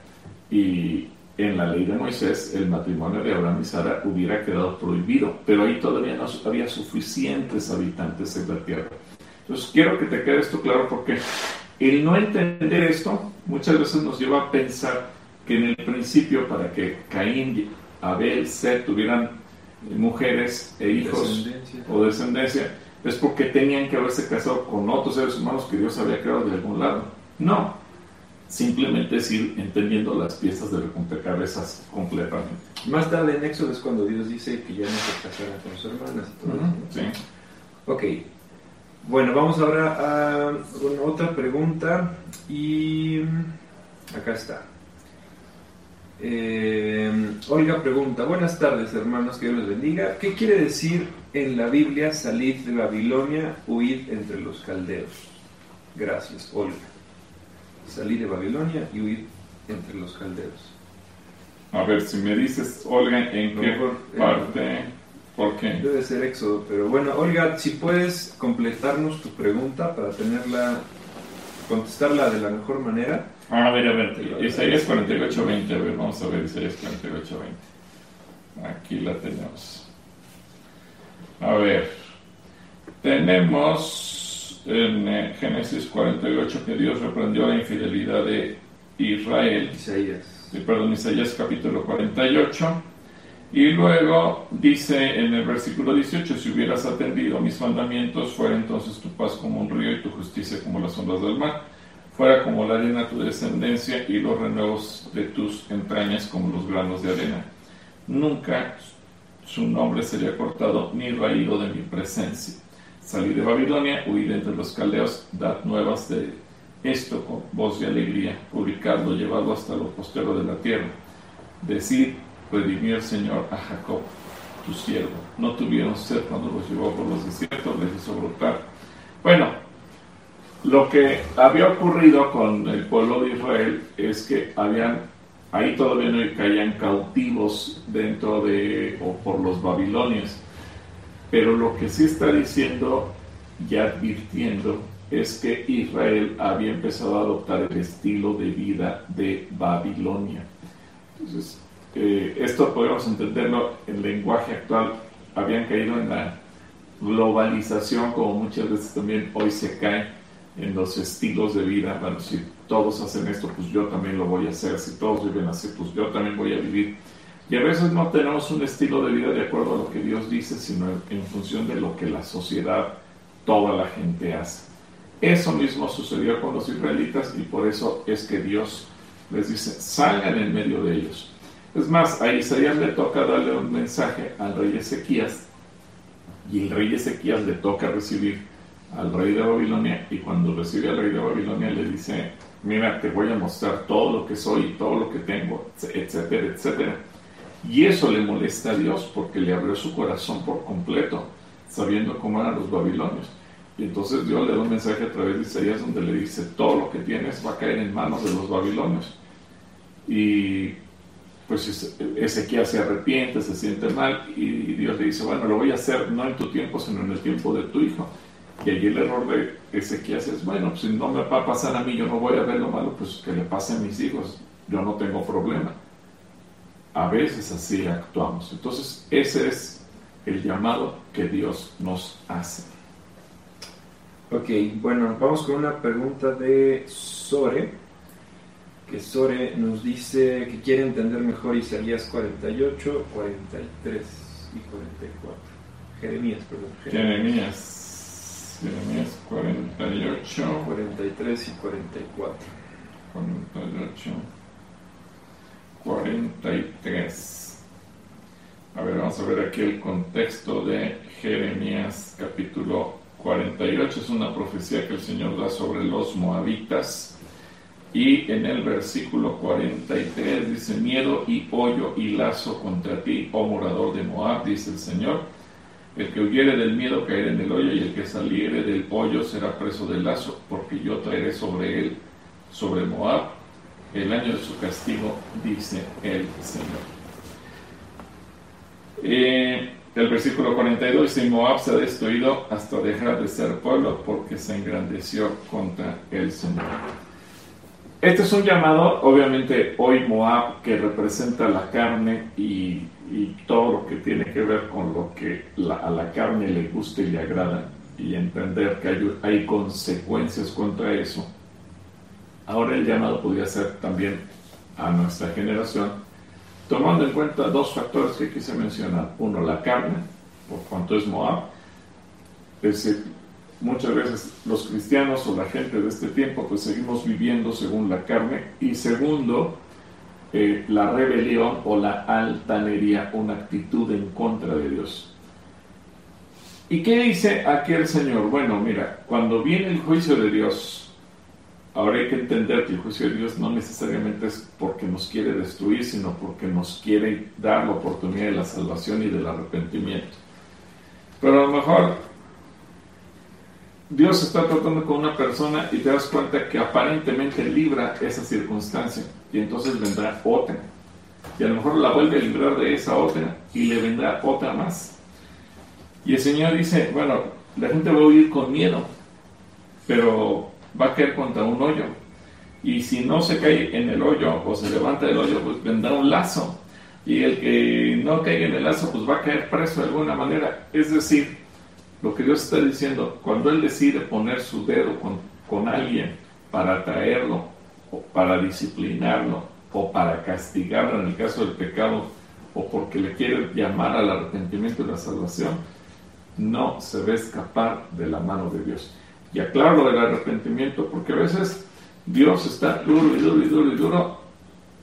y en la ley de Moisés el matrimonio de Abraham y Sara hubiera quedado prohibido, pero ahí todavía no había suficientes habitantes en la tierra. Entonces quiero que te quede esto claro porque el no entender esto muchas veces nos lleva a pensar que en el principio para que Caín, Abel, Seth tuvieran mujeres e hijos o descendencia, es porque tenían que haberse casado con otros seres humanos que Dios había creado de algún lado. No, simplemente es ir entendiendo las piezas de rompecabezas completamente. Más tarde en Éxodo es cuando Dios dice que ya no se casará con sus hermanas y todo Sí. Ok. Bueno, vamos ahora a otra pregunta y acá está. Eh, Olga pregunta, buenas tardes hermanos, que Dios les bendiga. ¿Qué quiere decir en la Biblia salid de Babilonia, huid entre los caldeos? Gracias, Olga salir de Babilonia y huir entre los caldeos. A ver, si me dices, Olga, ¿en qué parte? ¿Por qué? Debe ser Éxodo, pero bueno, Olga, si puedes completarnos tu pregunta para tenerla, contestarla de la mejor manera. a ver, a ver, Isaías 48.20, a ver, vamos a ver Isaías 48.20. Aquí la tenemos. A ver, tenemos en eh, Génesis 48 que Dios reprendió la infidelidad de Israel. Isaías. perdón, Isaías capítulo 48. Y luego dice en el versículo 18, si hubieras atendido mis mandamientos, fuera entonces tu paz como un río y tu justicia como las ondas del mar. Fuera como la arena tu descendencia y los renuevos de tus entrañas como los granos de arena. Nunca su nombre sería cortado ni raído de mi presencia salí de Babilonia, huí entre los caldeos, dad nuevas de esto con voz de alegría, publicadlo, llevadlo hasta lo postero de la tierra. Decir, redimió el Señor a Jacob, tu siervo. No tuvieron sed cuando los llevó por los desiertos, les hizo brotar. Bueno, lo que había ocurrido con el pueblo de Israel es que habían, ahí todavía no caían cautivos dentro de, o por los babilonios. Pero lo que sí está diciendo y advirtiendo es que Israel había empezado a adoptar el estilo de vida de Babilonia. Entonces, eh, esto podemos entenderlo en lenguaje actual, habían caído en la globalización, como muchas veces también hoy se cae en los estilos de vida. Si todos hacen esto, pues yo también lo voy a hacer. Si todos viven así, pues yo también voy a vivir. Y a veces no tenemos un estilo de vida de acuerdo a lo que Dios dice, sino en función de lo que la sociedad, toda la gente hace. Eso mismo sucedió con los israelitas y por eso es que Dios les dice, salgan en medio de ellos. Es más, a Isaías le toca darle un mensaje al rey Ezequías y el rey Ezequías le toca recibir al rey de Babilonia y cuando recibe al rey de Babilonia le dice, mira, te voy a mostrar todo lo que soy todo lo que tengo, etcétera, etcétera. Y eso le molesta a Dios porque le abrió su corazón por completo, sabiendo cómo eran los babilonios. Y entonces Dios le da un mensaje a través de Isaías donde le dice, todo lo que tienes va a caer en manos de los babilonios. Y pues Ezequiel se arrepiente, se siente mal y Dios le dice, bueno, lo voy a hacer no en tu tiempo, sino en el tiempo de tu hijo. Y allí el error de Ezequiel es, bueno, pues si no me va a pasar a mí, yo no voy a ver lo malo, pues que le pase a mis hijos, yo no tengo problema. A veces así actuamos. Entonces, ese es el llamado que Dios nos hace. Ok, bueno, vamos con una pregunta de Sore, que Sore nos dice que quiere entender mejor Isaías 48, 43 y 44. Jeremías, perdón. Jeremías. Jeremías 48, 43 y 44. 48, 43. A ver, vamos a ver aquí el contexto de Jeremías capítulo 48 es una profecía que el Señor da sobre los moabitas. Y en el versículo 43 dice, miedo y hoyo y lazo contra ti, oh morador de Moab, dice el Señor. El que huyere del miedo caerá en el hoyo y el que saliere del hoyo será preso del lazo, porque yo traeré sobre él, sobre Moab, el año de su castigo, dice el Señor. Eh, el versículo 42 dice, Moab se ha destruido hasta dejar de ser pueblo porque se engrandeció contra el Señor. Este es un llamado, obviamente hoy Moab, que representa la carne y, todo lo que tiene que ver con lo que a la carne le gusta y le agrada, y entender que hay, hay consecuencias contra eso. Ahora el llamado podría ser también a nuestra generación, tomando en cuenta dos factores que quise mencionar. Uno, la carne, por cuanto es Moab. Es muchas veces los cristianos o la gente de este tiempo pues seguimos viviendo según la carne. Y segundo, eh, la rebelión o la altanería, una actitud en contra de Dios. ¿Y qué dice aquel Señor? Bueno, mira, cuando viene el juicio de Dios, Ahora hay que entender que el juicio de Dios no necesariamente es porque nos quiere destruir, sino porque nos quiere dar la oportunidad de la salvación y del arrepentimiento. Pero a lo mejor Dios está tratando con una persona y te das cuenta que aparentemente libra esa circunstancia y entonces vendrá otra. Y a lo mejor la vuelve a librar de esa otra y le vendrá otra más. Y el Señor dice, bueno, la gente va a huir con miedo, pero va a caer contra un hoyo. Y si no se cae en el hoyo o se levanta del hoyo, pues vendrá un lazo. Y el que no caiga en el lazo, pues va a caer preso de alguna manera. Es decir, lo que Dios está diciendo, cuando Él decide poner su dedo con, con alguien para atraerlo, o para disciplinarlo, o para castigarlo en el caso del pecado, o porque le quiere llamar al arrepentimiento y la salvación, no se a escapar de la mano de Dios. Y aclaro lo del arrepentimiento, porque a veces Dios está duro y duro y duro y duro,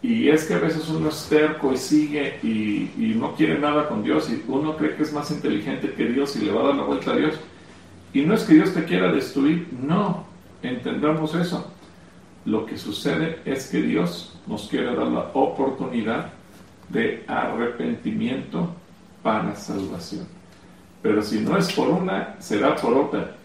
y es que a veces uno es terco y sigue y, no quiere nada con Dios, y uno cree que es más inteligente que Dios y le va a dar la vuelta a Dios. Y no es que Dios te quiera destruir, no, entendamos eso. Lo que sucede es que Dios nos quiere dar la oportunidad de arrepentimiento para salvación. Pero si no es por una, será por otra.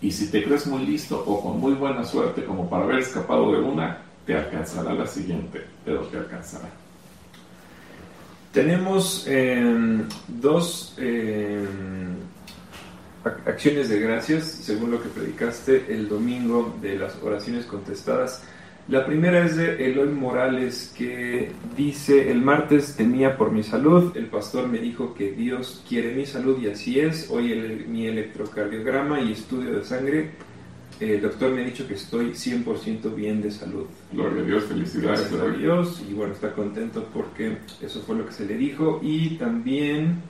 Y si te crees muy listo o con muy buena suerte como para haber escapado de una, te alcanzará la siguiente, pero te alcanzará. Tenemos em, dos em, acciones de gracias, según lo que predicaste el domingo de las oraciones contestadas. La primera es de Eloy Morales que dice, el martes temía por mi salud, el pastor me dijo que Dios quiere mi salud y así es, hoy mi electrocardiograma y estudio de sangre, el doctor me ha dicho que estoy 100% bien de salud. Gloria a Dios, felicidades. Gracias a Dios y bueno, está contento porque eso fue lo que se le dijo. Y también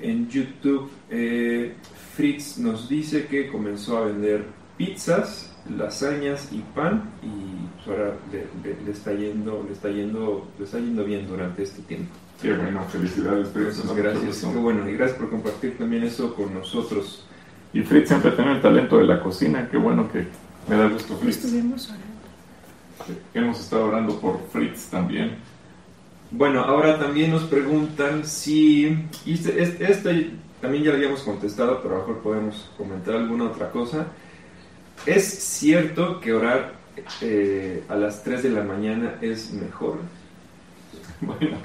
en YouTube eh, Fritz nos dice que comenzó a vender pizzas lasañas y pan y ahora le, está yendo le está yendo le está yendo bien durante este tiempo. Qué bueno felicidades Fritz. Gracias qué bueno y gracias por compartir también eso con nosotros y Fritz siempre tiene el talento de la cocina. Qué bueno que me da gusto Fritz. Estuvimos orando. Hemos estado orando por Fritz también. Bueno ahora también nos preguntan si y este, este, este también ya lo habíamos contestado pero a lo mejor podemos comentar alguna otra cosa. ¿Es cierto que orar eh, a las 3 de la mañana es mejor? Bueno,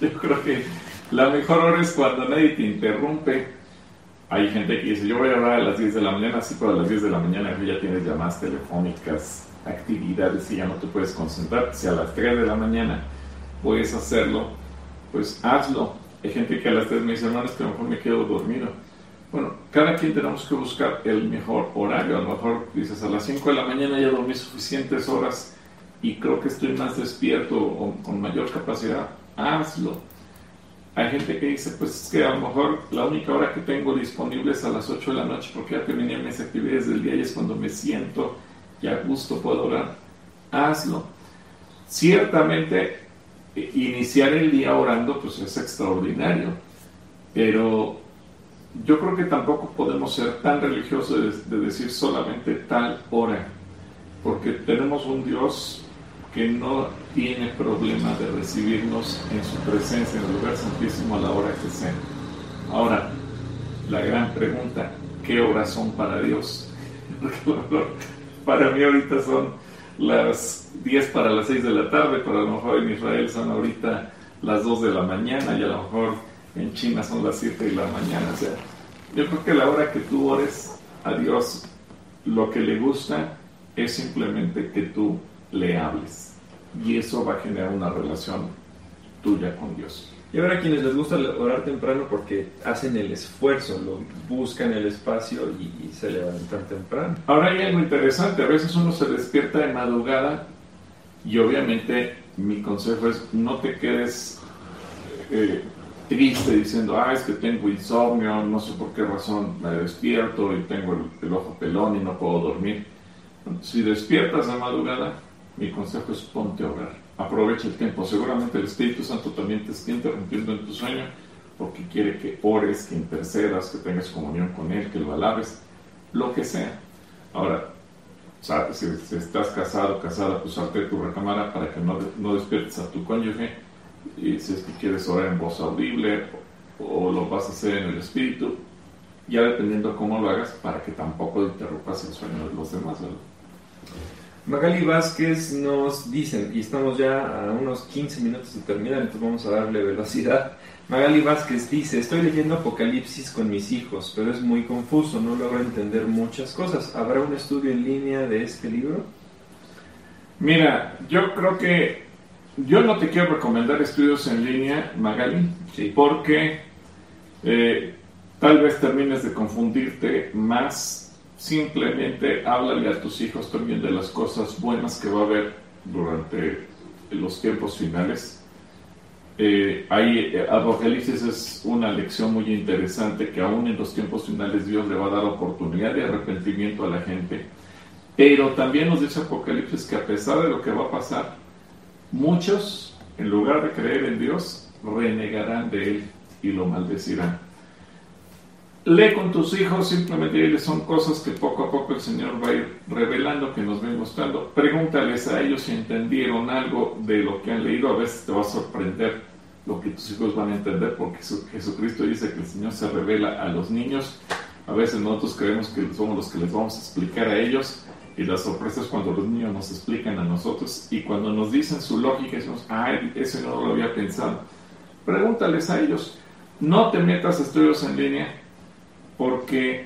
yo creo que la mejor hora es cuando nadie te interrumpe. Hay gente que dice, yo voy a orar a las 10 de la mañana, así pero a las 10 de la mañana ya tienes llamadas telefónicas, actividades y ya no te puedes concentrar. Si a las 3 de la mañana puedes hacerlo, pues hazlo. Hay gente que a las 3 me dice, hermano, es que a lo mejor me quedo dormido bueno, cada quien tenemos que buscar el mejor horario. A lo mejor dices a las 5 de la mañana ya dormí suficientes horas y creo que estoy más despierto o con mayor capacidad. Hazlo. Hay gente que dice, pues es que a lo mejor la única hora que tengo disponible es a las 8 de la noche porque ya terminé mis actividades del día y es cuando me siento y a gusto puedo orar. Hazlo. Ciertamente, iniciar el día orando pues es extraordinario, pero yo creo que tampoco podemos ser tan religiosos de, decir solamente tal hora, porque tenemos un Dios que no tiene problema de recibirnos en su presencia, en el lugar santísimo a la hora que sea. Ahora, la gran pregunta, ¿qué horas son para Dios? para mí ahorita son las 10 para las 6 de la tarde, pero a lo mejor en Israel son ahorita las 2 de la mañana y a lo mejor en China son las 7 de la mañana. O sea, yo creo que la hora que tú ores a Dios, lo que le gusta es simplemente que tú le hables. Y eso va a generar una relación tuya con Dios. Y ahora a quienes les gusta orar temprano porque hacen el esfuerzo, lo buscan el espacio y, se levantan temprano. Ahora hay algo interesante, a veces uno se despierta de madrugada y obviamente mi consejo es no te quedes eh, triste diciendo, ah, es que tengo insomnio, no sé por qué razón me despierto y tengo el, ojo pelón y no puedo dormir. Si despiertas a madrugada, mi consejo es ponte a orar. Aprovecha el tiempo. Seguramente el Espíritu Santo también te está interrumpiendo en tu sueño porque quiere que ores, que intercedas, que tengas comunión con Él, que lo alabes, lo que sea. Ahora, si, estás casado, casada, pues salte de tu recámara para que no, no despiertes a tu cónyuge y si es que quieres orar en voz audible o, lo vas a hacer en el espíritu, ya dependiendo cómo lo hagas para que tampoco interrumpas el sueño de los demás. Magali Vázquez nos dicen, y estamos ya a unos 15 minutos de terminar, entonces vamos a darle velocidad. Magali Vázquez dice, estoy leyendo Apocalipsis con mis hijos, pero es muy confuso, no logro entender muchas cosas. ¿Habrá un estudio en línea de este libro? Mira, yo creo que yo no te quiero recomendar estudios en línea, Magali, porque eh, tal vez termines de confundirte más. Simplemente háblale a tus hijos también de las cosas buenas que va a haber durante los tiempos finales. Eh, eh, Apocalipsis es una lección muy interesante que aún en los tiempos finales Dios le va a dar oportunidad de arrepentimiento a la gente. Pero también nos dice Apocalipsis que a pesar de lo que va a pasar, Muchos, en lugar de creer en Dios, renegarán de Él y lo maldecirán. Lee con tus hijos, simplemente son cosas que poco a poco el Señor va a ir revelando, que nos va mostrando. Pregúntales a ellos si entendieron algo de lo que han leído, a veces te va a sorprender lo que tus hijos van a entender, porque Jesucristo dice que el Señor se revela a los niños. A veces nosotros creemos que somos los que les vamos a explicar a ellos, y la sorpresa es cuando los niños nos explican a nosotros y cuando nos dicen su lógica, decimos, ay, eso no lo había pensado. Pregúntales a ellos, no te metas a estudios en línea porque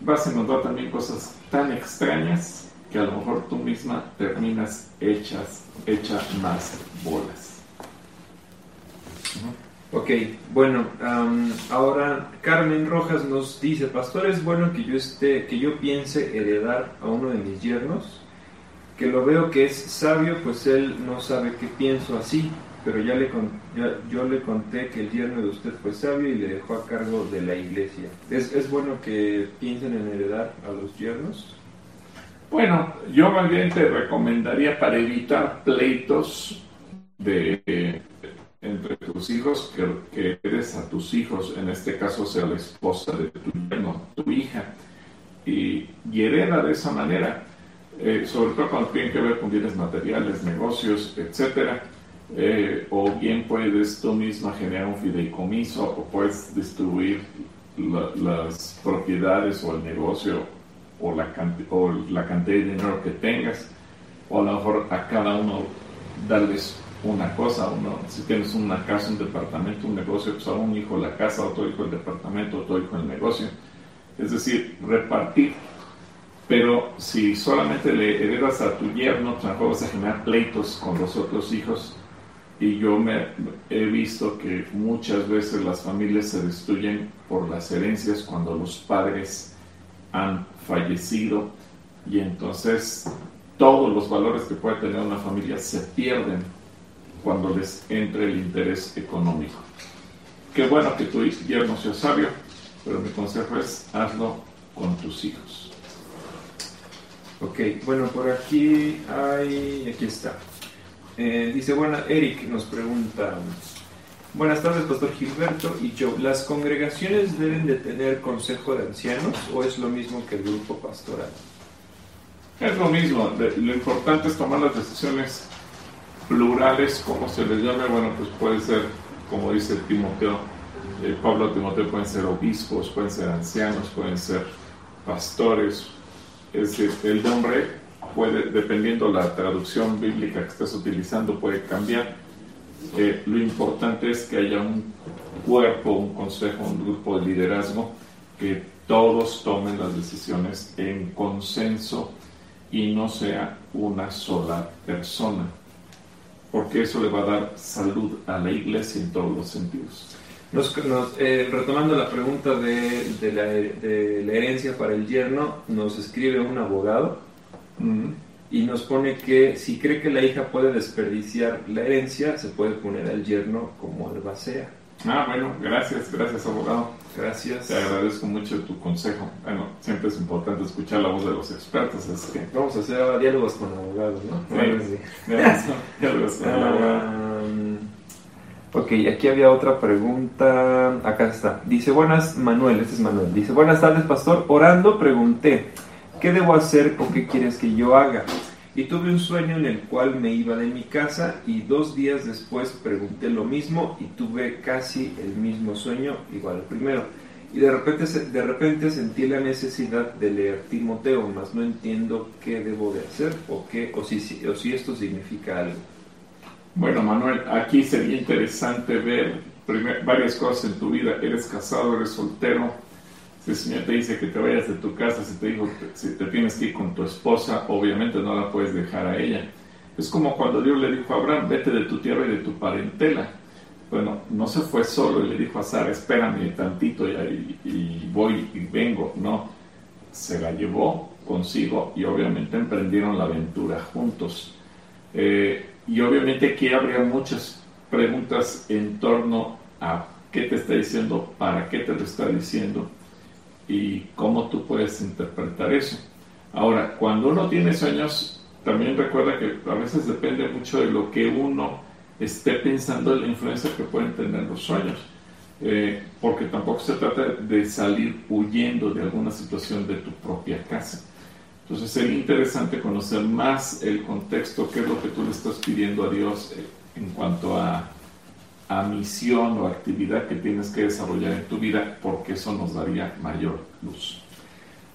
vas a encontrar también cosas tan extrañas que a lo mejor tú misma terminas hecha más bolas. Ok, bueno, ahora Carmen Rojas nos dice, pastor, es bueno que yo esté, que yo piense heredar a uno de mis yernos, que lo veo que es sabio, pues él no sabe que pienso así, pero ya le yo le conté que el yerno de usted fue sabio y le dejó a cargo de la iglesia. ¿Es, es bueno que piensen en heredar a los yernos? Bueno, yo más bien te recomendaría para evitar pleitos de entre tus hijos que, eres a tus hijos, en este caso sea la esposa de tu hermano, tu hija, y, hereda de esa manera, eh, sobre todo cuando tienen que ver con bienes materiales, negocios, etcétera, eh, o bien puedes tú misma generar un fideicomiso o puedes distribuir las propiedades o el negocio o la, o la cantidad de dinero que tengas, o a lo mejor a cada uno darles una cosa, uno, si tienes una casa, un departamento, un negocio, pues a un hijo la casa, otro hijo el departamento, otro hijo el negocio. Es decir, repartir. Pero si solamente le heredas a tu yerno, pues vas a generar pleitos con los otros hijos. Y yo me he visto que muchas veces las familias se destruyen por las herencias cuando los padres han fallecido y entonces todos los valores que puede tener una familia se pierden cuando les entre el interés económico. Qué bueno que tu yerno sea sabio, pero mi consejo es hazlo con tus hijos. Ok, bueno, por aquí hay, aquí está. Eh, dice, bueno, Eric nos pregunta, buenas tardes, Pastor Gilberto y yo, ¿las congregaciones deben de tener consejo de ancianos o es lo mismo que el grupo pastoral? Es lo mismo, lo importante es tomar las decisiones plurales, como se les llame, bueno, pues puede ser, como dice Timoteo, eh, Pablo Timoteo, pueden ser obispos, pueden ser ancianos, pueden ser pastores. Es el nombre puede, dependiendo la traducción bíblica que estés utilizando, puede cambiar. Eh, lo importante es que haya un cuerpo, un consejo, un grupo de liderazgo, que todos tomen las decisiones en consenso y no sea una sola persona porque eso le va a dar salud a la iglesia en todos los sentidos. Eh, retomando la pregunta de, la, herencia para el yerno, nos escribe un abogado y nos pone que si cree que la hija puede desperdiciar la herencia, se puede poner al yerno como albacea. Ah, bueno, gracias, gracias abogado. Gracias. Te agradezco mucho tu consejo. Bueno, siempre es importante escuchar la voz de los expertos. que... Vamos a hacer diálogos con abogados, ¿no? Sí, diálogos con ah, Ok, aquí había otra pregunta. Acá está. Dice, buenas, Manuel, este es Manuel. Dice, buenas tardes, pastor. Orando pregunté, ¿qué debo hacer o qué quieres que yo haga? y tuve un sueño en el cual me iba de mi casa y dos días después pregunté lo mismo y tuve casi el mismo sueño igual al primero. Y de repente, de repente sentí la necesidad de leer Timoteo, mas no entiendo qué debo de hacer o, qué, o, si, o si esto significa algo. Bueno, Manuel, aquí sería interesante ver varias cosas en tu vida. Eres casado, eres soltero, si el Señor te dice que te vayas de tu casa, si te dijo si te tienes que ir con tu esposa, obviamente no la puedes dejar a ella. Es como cuando Dios le dijo a Abraham, vete de tu tierra y de tu parentela. Bueno, no se fue solo y le dijo a Sara, espérame tantito y, voy y vengo. No, se la llevó consigo y obviamente emprendieron la aventura juntos. Eh, y obviamente aquí habría muchas preguntas en torno a qué te está diciendo, para qué te lo está diciendo y cómo tú puedes interpretar eso. Ahora, cuando uno tiene sueños, también recuerda que a veces depende mucho de lo que uno esté pensando, de la influencia que pueden tener los sueños. eh, porque tampoco se trata de salir huyendo de alguna situación de tu propia casa. Entonces sería interesante conocer más el contexto, qué es lo que tú le estás pidiendo a Dios en cuanto a, a misión o actividad que tienes que desarrollar en tu vida, porque eso nos daría mayor luz.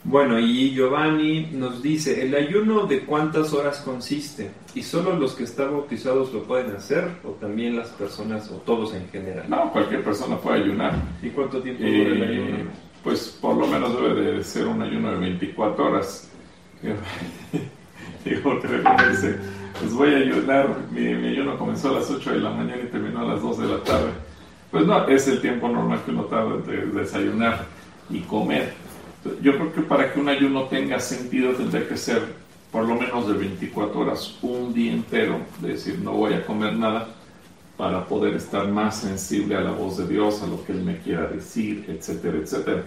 Bueno, y Giovanni nos dice, ¿el ayuno de cuántas horas consiste? ¿Y solo los que están bautizados lo pueden hacer o también las personas o todos en general? No, cualquier persona puede ayunar. ¿Y cuánto tiempo dura el Eh, ayuno? pues por lo menos debe de ser un ayuno de 24 horas. Digo, dice, pues voy a ayunar, mi, mi ayuno comenzó a las 8 de la mañana y terminó a las 2 de la tarde. Pues no, es el tiempo normal que uno tarda de desayunar y comer. Yo creo que para que un ayuno tenga sentido tendría que ser por lo menos de 24 horas, un día entero, de decir no voy a comer nada para poder estar más sensible a la voz de Dios, a lo que Él me quiera decir, etcétera, etcétera.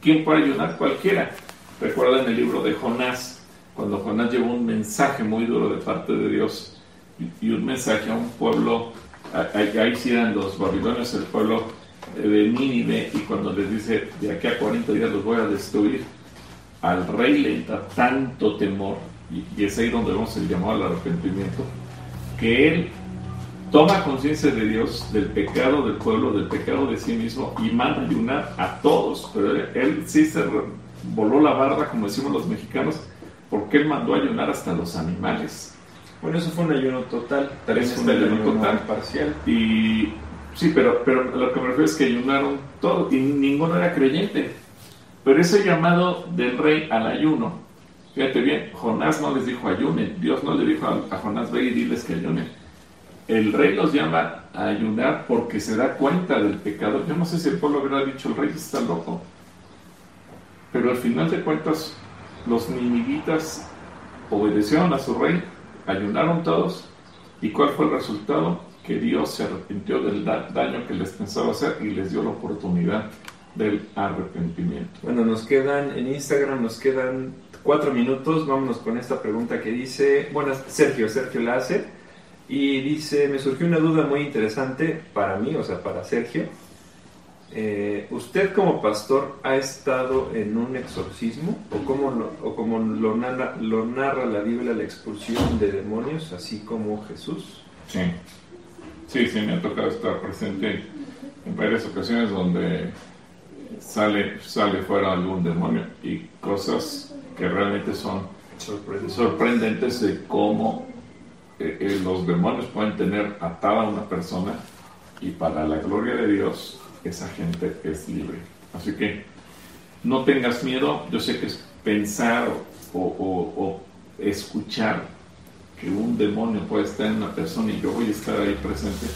¿Quién puede ayunar? Cualquiera. Recuerden el libro de Jonás, cuando Jonás llevó un mensaje muy duro de parte de Dios y, y un mensaje a un pueblo, a- a- ahí sí eran los babilonios, el pueblo de Nínive, y cuando les dice, de aquí a 40 días los voy a destruir, al rey le da tanto temor, y, y es ahí donde vemos el llamado al arrepentimiento, que él toma conciencia de Dios, del pecado del pueblo, del pecado de sí mismo y manda ayunar a todos. Pero él, él sí se voló la barda, como decimos los mexicanos, porque él mandó ayunar hasta los animales. Bueno, eso fue un ayuno total. Es está un ayuno total. parcial. Y sí, pero, pero lo que me refiero es que ayunaron todos y ninguno era creyente. Pero ese llamado del rey al ayuno, fíjate bien, Jonás no les dijo ayunen, Dios no le dijo a, a Jonás ve y diles que ayunen. El rey los llama a ayunar porque se da cuenta del pecado. Yo no sé si el pueblo hubiera dicho el rey está loco, pero al final de cuentas los ninivitas obedecieron a su rey, ayunaron todos ¿Y cuál fue el resultado? Que Dios se arrepintió del da- daño que les pensaba hacer y les dio la oportunidad del arrepentimiento. Bueno, nos quedan en Instagram, nos quedan cuatro minutos. Vámonos con esta pregunta que dice, bueno, Sergio, Sergio la hace. Y dice, me surgió una duda muy interesante para mí, o sea, para Sergio. Eh, ¿Usted como pastor ha estado en un exorcismo? ¿O como lo, o como lo, narra, lo narra la Biblia la expulsión de demonios, así como Jesús? Sí, sí, sí, me ha tocado estar presente en varias ocasiones donde sale, sale fuera algún demonio y cosas que realmente son Sorprendente. sorprendentes de cómo eh, eh, los demonios pueden tener atada a una persona y para la gloria de Dios esa gente es libre. Así que no tengas miedo, yo sé que es pensar o, escuchar que un demonio puede estar en una persona y yo voy a estar ahí presente.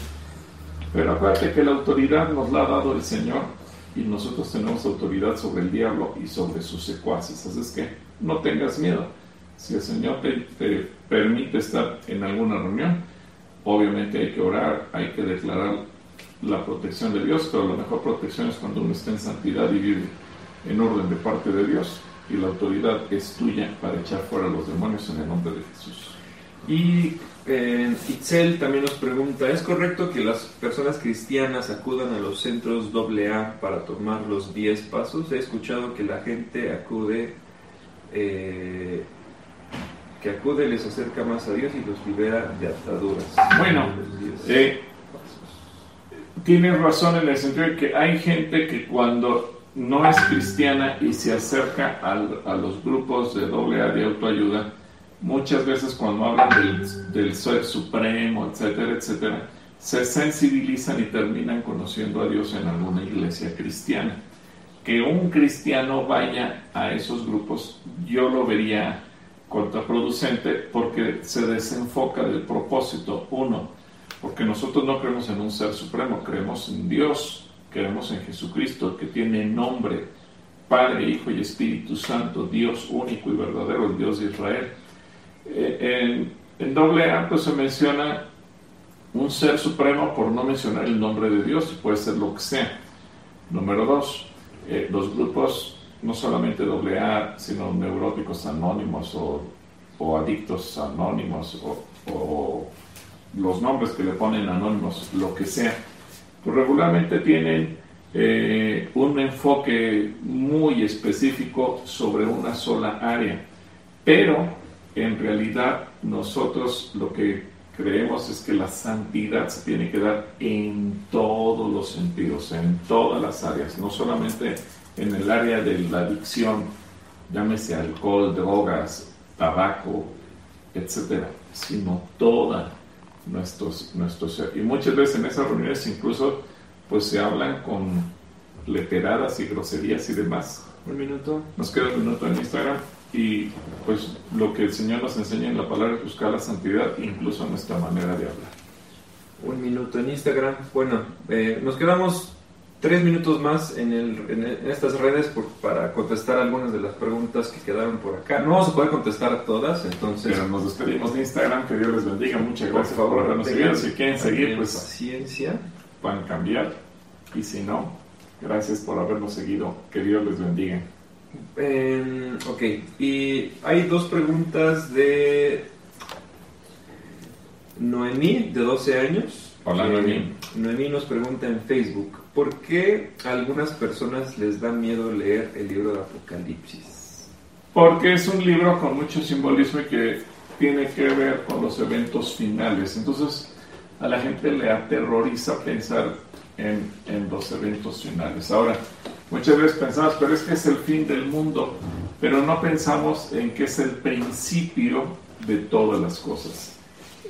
Pero acuérdate que la autoridad nos la ha dado el Señor y nosotros tenemos autoridad sobre el diablo y sobre sus secuaces. Así es que no tengas miedo. Si el Señor te, te permite estar en alguna reunión, obviamente hay que orar, hay que declarar la protección de Dios, pero la mejor protección es cuando uno está en santidad y vive en orden de parte de Dios y la autoridad es tuya para echar fuera a los demonios en el nombre de Jesús. Y eh, Itzel también nos pregunta, ¿es correcto que las personas cristianas acudan a los centros AA para tomar los 10 pasos? He escuchado que la gente acude, eh, que acude les acerca más a Dios y los libera de ataduras. Bueno, Los 10 eh, pasos. Tienes razón en el sentido de que hay gente que cuando no es cristiana y se acerca al- a los grupos de AA de autoayuda, muchas veces cuando hablan del, del ser supremo, etcétera, etcétera, se sensibilizan y terminan conociendo a Dios en alguna iglesia cristiana. Que un cristiano vaya a esos grupos, yo lo vería contraproducente porque se desenfoca del propósito. Uno, porque nosotros no creemos en un ser supremo, creemos en Dios, creemos en Jesucristo, que tiene nombre, Padre, Hijo y Espíritu Santo, Dios único y verdadero, el Dios de Israel. Eh, en, doble A se menciona un ser supremo por no mencionar el nombre de Dios, puede ser lo que sea. Número dos, eh, los grupos, no solamente doble A, sino neuróticos anónimos o, o adictos anónimos o los nombres que le ponen anónimos, lo que sea, pues regularmente tienen eh, un enfoque muy específico sobre una sola área. Pero en realidad nosotros lo que creemos es que la santidad se tiene que dar en todos los sentidos, en todas las áreas, no solamente en el área de la adicción, llámese alcohol, drogas, tabaco, etcétera, sino toda nuestros, nuestros y muchas veces en esas reuniones incluso pues se hablan con leteradas y groserías y demás. Un minuto. Nos queda un minuto en Instagram y pues lo que el Señor nos enseña en la palabra es buscar la santidad, incluso nuestra manera de hablar. Un minuto en Instagram. Bueno, eh, nos quedamos tres minutos más en, el, en, estas redes para contestar algunas de las preguntas que quedaron por acá. No vamos a poder contestar todas, entonces. Pero nos despedimos de Instagram. Que Dios les bendiga. Muchas gracias por, habernos seguido. Si quieren seguir, pues. Paciencia. Pueden cambiar. Y si no, gracias por habernos seguido. Que Dios les bendiga. Eh, ok, y hay dos preguntas de Noemí, de 12 años. Hola, Noemí. Noemí nos pregunta en Facebook, ¿por qué algunas personas les da miedo leer el libro de Apocalipsis? Porque es un libro con mucho simbolismo y que tiene que ver con los eventos finales. Entonces, a la gente le aterroriza pensar en, en los eventos finales. Ahora, Muchas veces pensamos, pero es que es el fin del mundo, pero no pensamos en que es el principio de todas las cosas.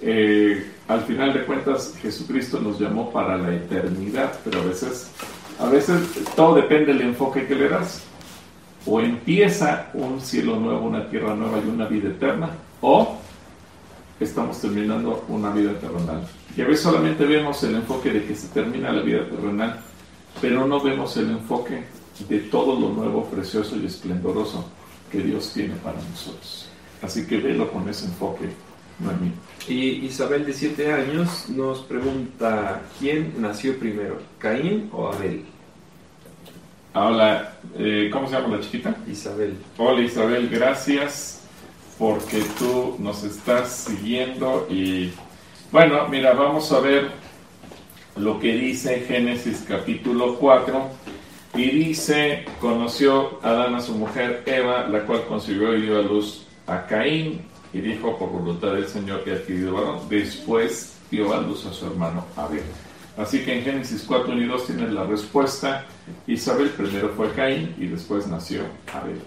Eh, al final de cuentas, Jesucristo nos llamó para la eternidad, pero a veces, a veces todo depende del enfoque que le das. O empieza un cielo nuevo, una tierra nueva y una vida eterna, o estamos terminando una vida terrenal. Y a veces solamente vemos el enfoque de que se termina la vida terrenal pero no vemos el enfoque de todo lo nuevo, precioso y esplendoroso que Dios tiene para nosotros. Así que velo con ese enfoque, Y Isabel de 7 años nos pregunta, ¿quién nació primero, Caín o Abel? Hola, eh, ¿cómo se llama la chiquita? Isabel. Hola Isabel, gracias porque tú nos estás siguiendo y bueno, mira, vamos a ver lo que dice Génesis capítulo 4 y dice, conoció Adán a su mujer Eva, la cual concibió y dio a luz a Caín y dijo por voluntad del Señor que ha adquirido varón, después dio luz a su hermano Abel. Así que en Génesis 4 y 2 tienes la respuesta. Isabel primero fue Caín y después nació Abel.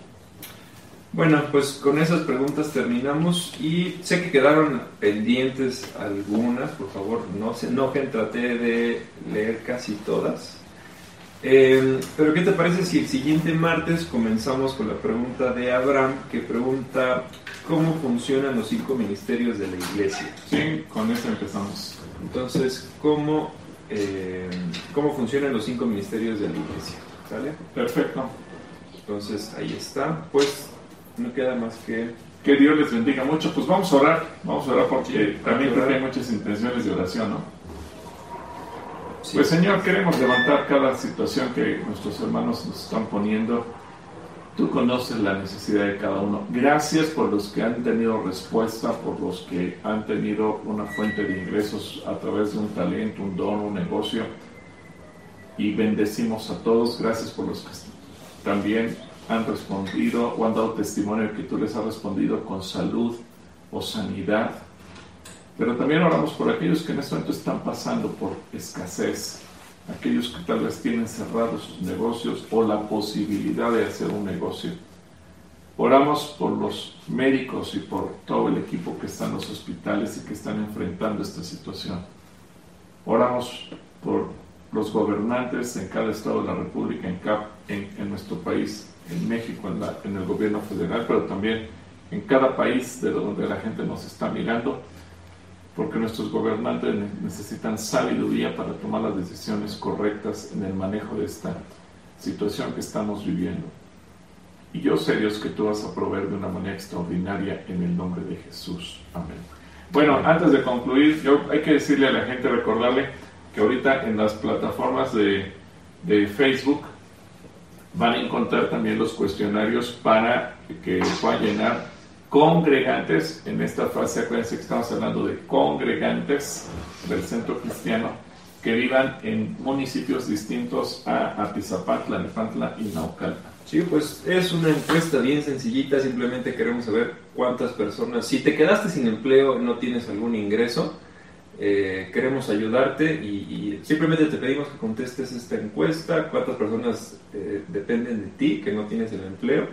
Bueno, pues con esas preguntas terminamos y sé que quedaron pendientes algunas, por favor no se enojen, traté de leer casi todas. Eh, pero ¿qué te parece si el siguiente martes comenzamos con la pregunta de Abraham que pregunta cómo funcionan los cinco ministerios de la iglesia? Sí, con eso empezamos. Entonces, ¿cómo, eh, cómo funcionan los cinco ministerios de la iglesia? ¿Sale? Perfecto. Entonces, ahí está. Pues no queda más que... Que Dios les bendiga mucho. Pues vamos a orar, vamos a orar porque también creo que hay muchas intenciones de oración, ¿no? Pues Señor, queremos levantar cada situación que nuestros hermanos nos están poniendo. Tú conoces la necesidad de cada uno. Gracias por los que han tenido respuesta, por los que han tenido una fuente de ingresos a través de un talento, un don, un negocio. Y bendecimos a todos. Gracias por los que también han respondido o han dado testimonio de que tú les has respondido con salud o sanidad. Pero también oramos por aquellos que en este momento están pasando por escasez, aquellos que tal vez tienen cerrados sus negocios o la posibilidad de hacer un negocio. Oramos por los médicos y por todo el equipo que está en los hospitales y que están enfrentando esta situación. Oramos por los gobernantes en cada estado de la República, en, en nuestro país, en México, en, en, el gobierno federal, pero también en cada país de donde la gente nos está mirando, porque nuestros gobernantes necesitan sabiduría para tomar las decisiones correctas en el manejo de esta situación que estamos viviendo. Y yo sé, Dios, que tú vas a proveer de una manera extraordinaria en el nombre de Jesús. Amén. Bueno, antes de concluir, yo hay que decirle a la gente, recordarle que ahorita en las plataformas de, de Facebook van a encontrar también los cuestionarios para que puedan llenar congregantes. En esta fase, acuérdense que estamos hablando de congregantes del centro cristiano que vivan en municipios distintos a Atizapatla, Nepantla y Naucalpan. Sí, pues es una encuesta bien sencillita, simplemente queremos saber cuántas personas, si te quedaste sin empleo, no tienes algún ingreso, eh, queremos ayudarte y, simplemente te pedimos que contestes esta encuesta, cuántas personas eh, dependen de ti que no tienes el empleo,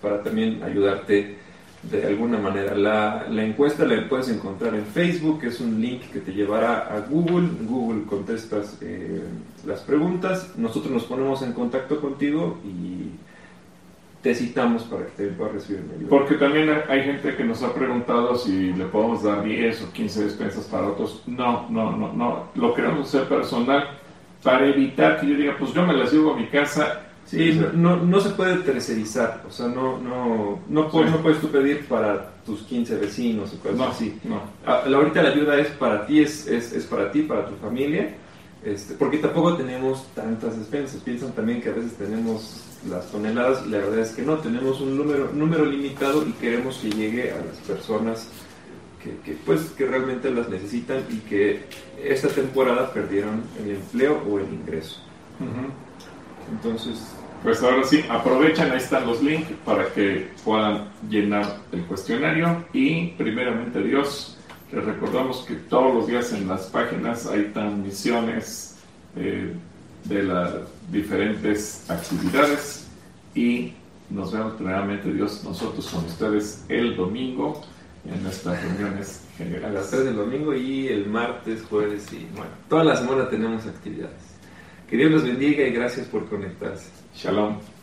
para también ayudarte de alguna manera. La, encuesta la puedes encontrar en Facebook, es un link que te llevará a Google. Google contestas eh, las preguntas, nosotros nos ponemos en contacto contigo y te citamos para que te puedas recibir. Porque también hay gente que nos ha preguntado si le podemos dar 10 o 15 despensas para otros. No, no, no, no. Lo queremos hacer personal para evitar que yo diga, pues yo me las llevo a mi casa Sí, no, no, se puede tercerizar, o sea, no, no, no, puedes, no puedes tú pedir para tus 15 vecinos o cosas así. No. ahorita la ayuda es para ti, es, es, es, para ti, para tu familia, este, porque tampoco tenemos tantas despensas. Piensan también que a veces tenemos las toneladas, la verdad es que no, tenemos un número, número limitado y queremos que llegue a las personas que, que, pues, que realmente las necesitan y que esta temporada perdieron el empleo o el ingreso. Entonces, pues ahora sí, aprovechan, ahí están los links para que puedan llenar el cuestionario y primeramente Dios, les recordamos que todos los días en las páginas hay transmisiones eh, de las diferentes actividades y nos vemos primeramente Dios nosotros con ustedes el domingo en nuestras reuniones generales. A las 3 del domingo y el martes, jueves y bueno, toda la semana tenemos actividades. Que Dios los bendiga y gracias por conectarse. Shalom.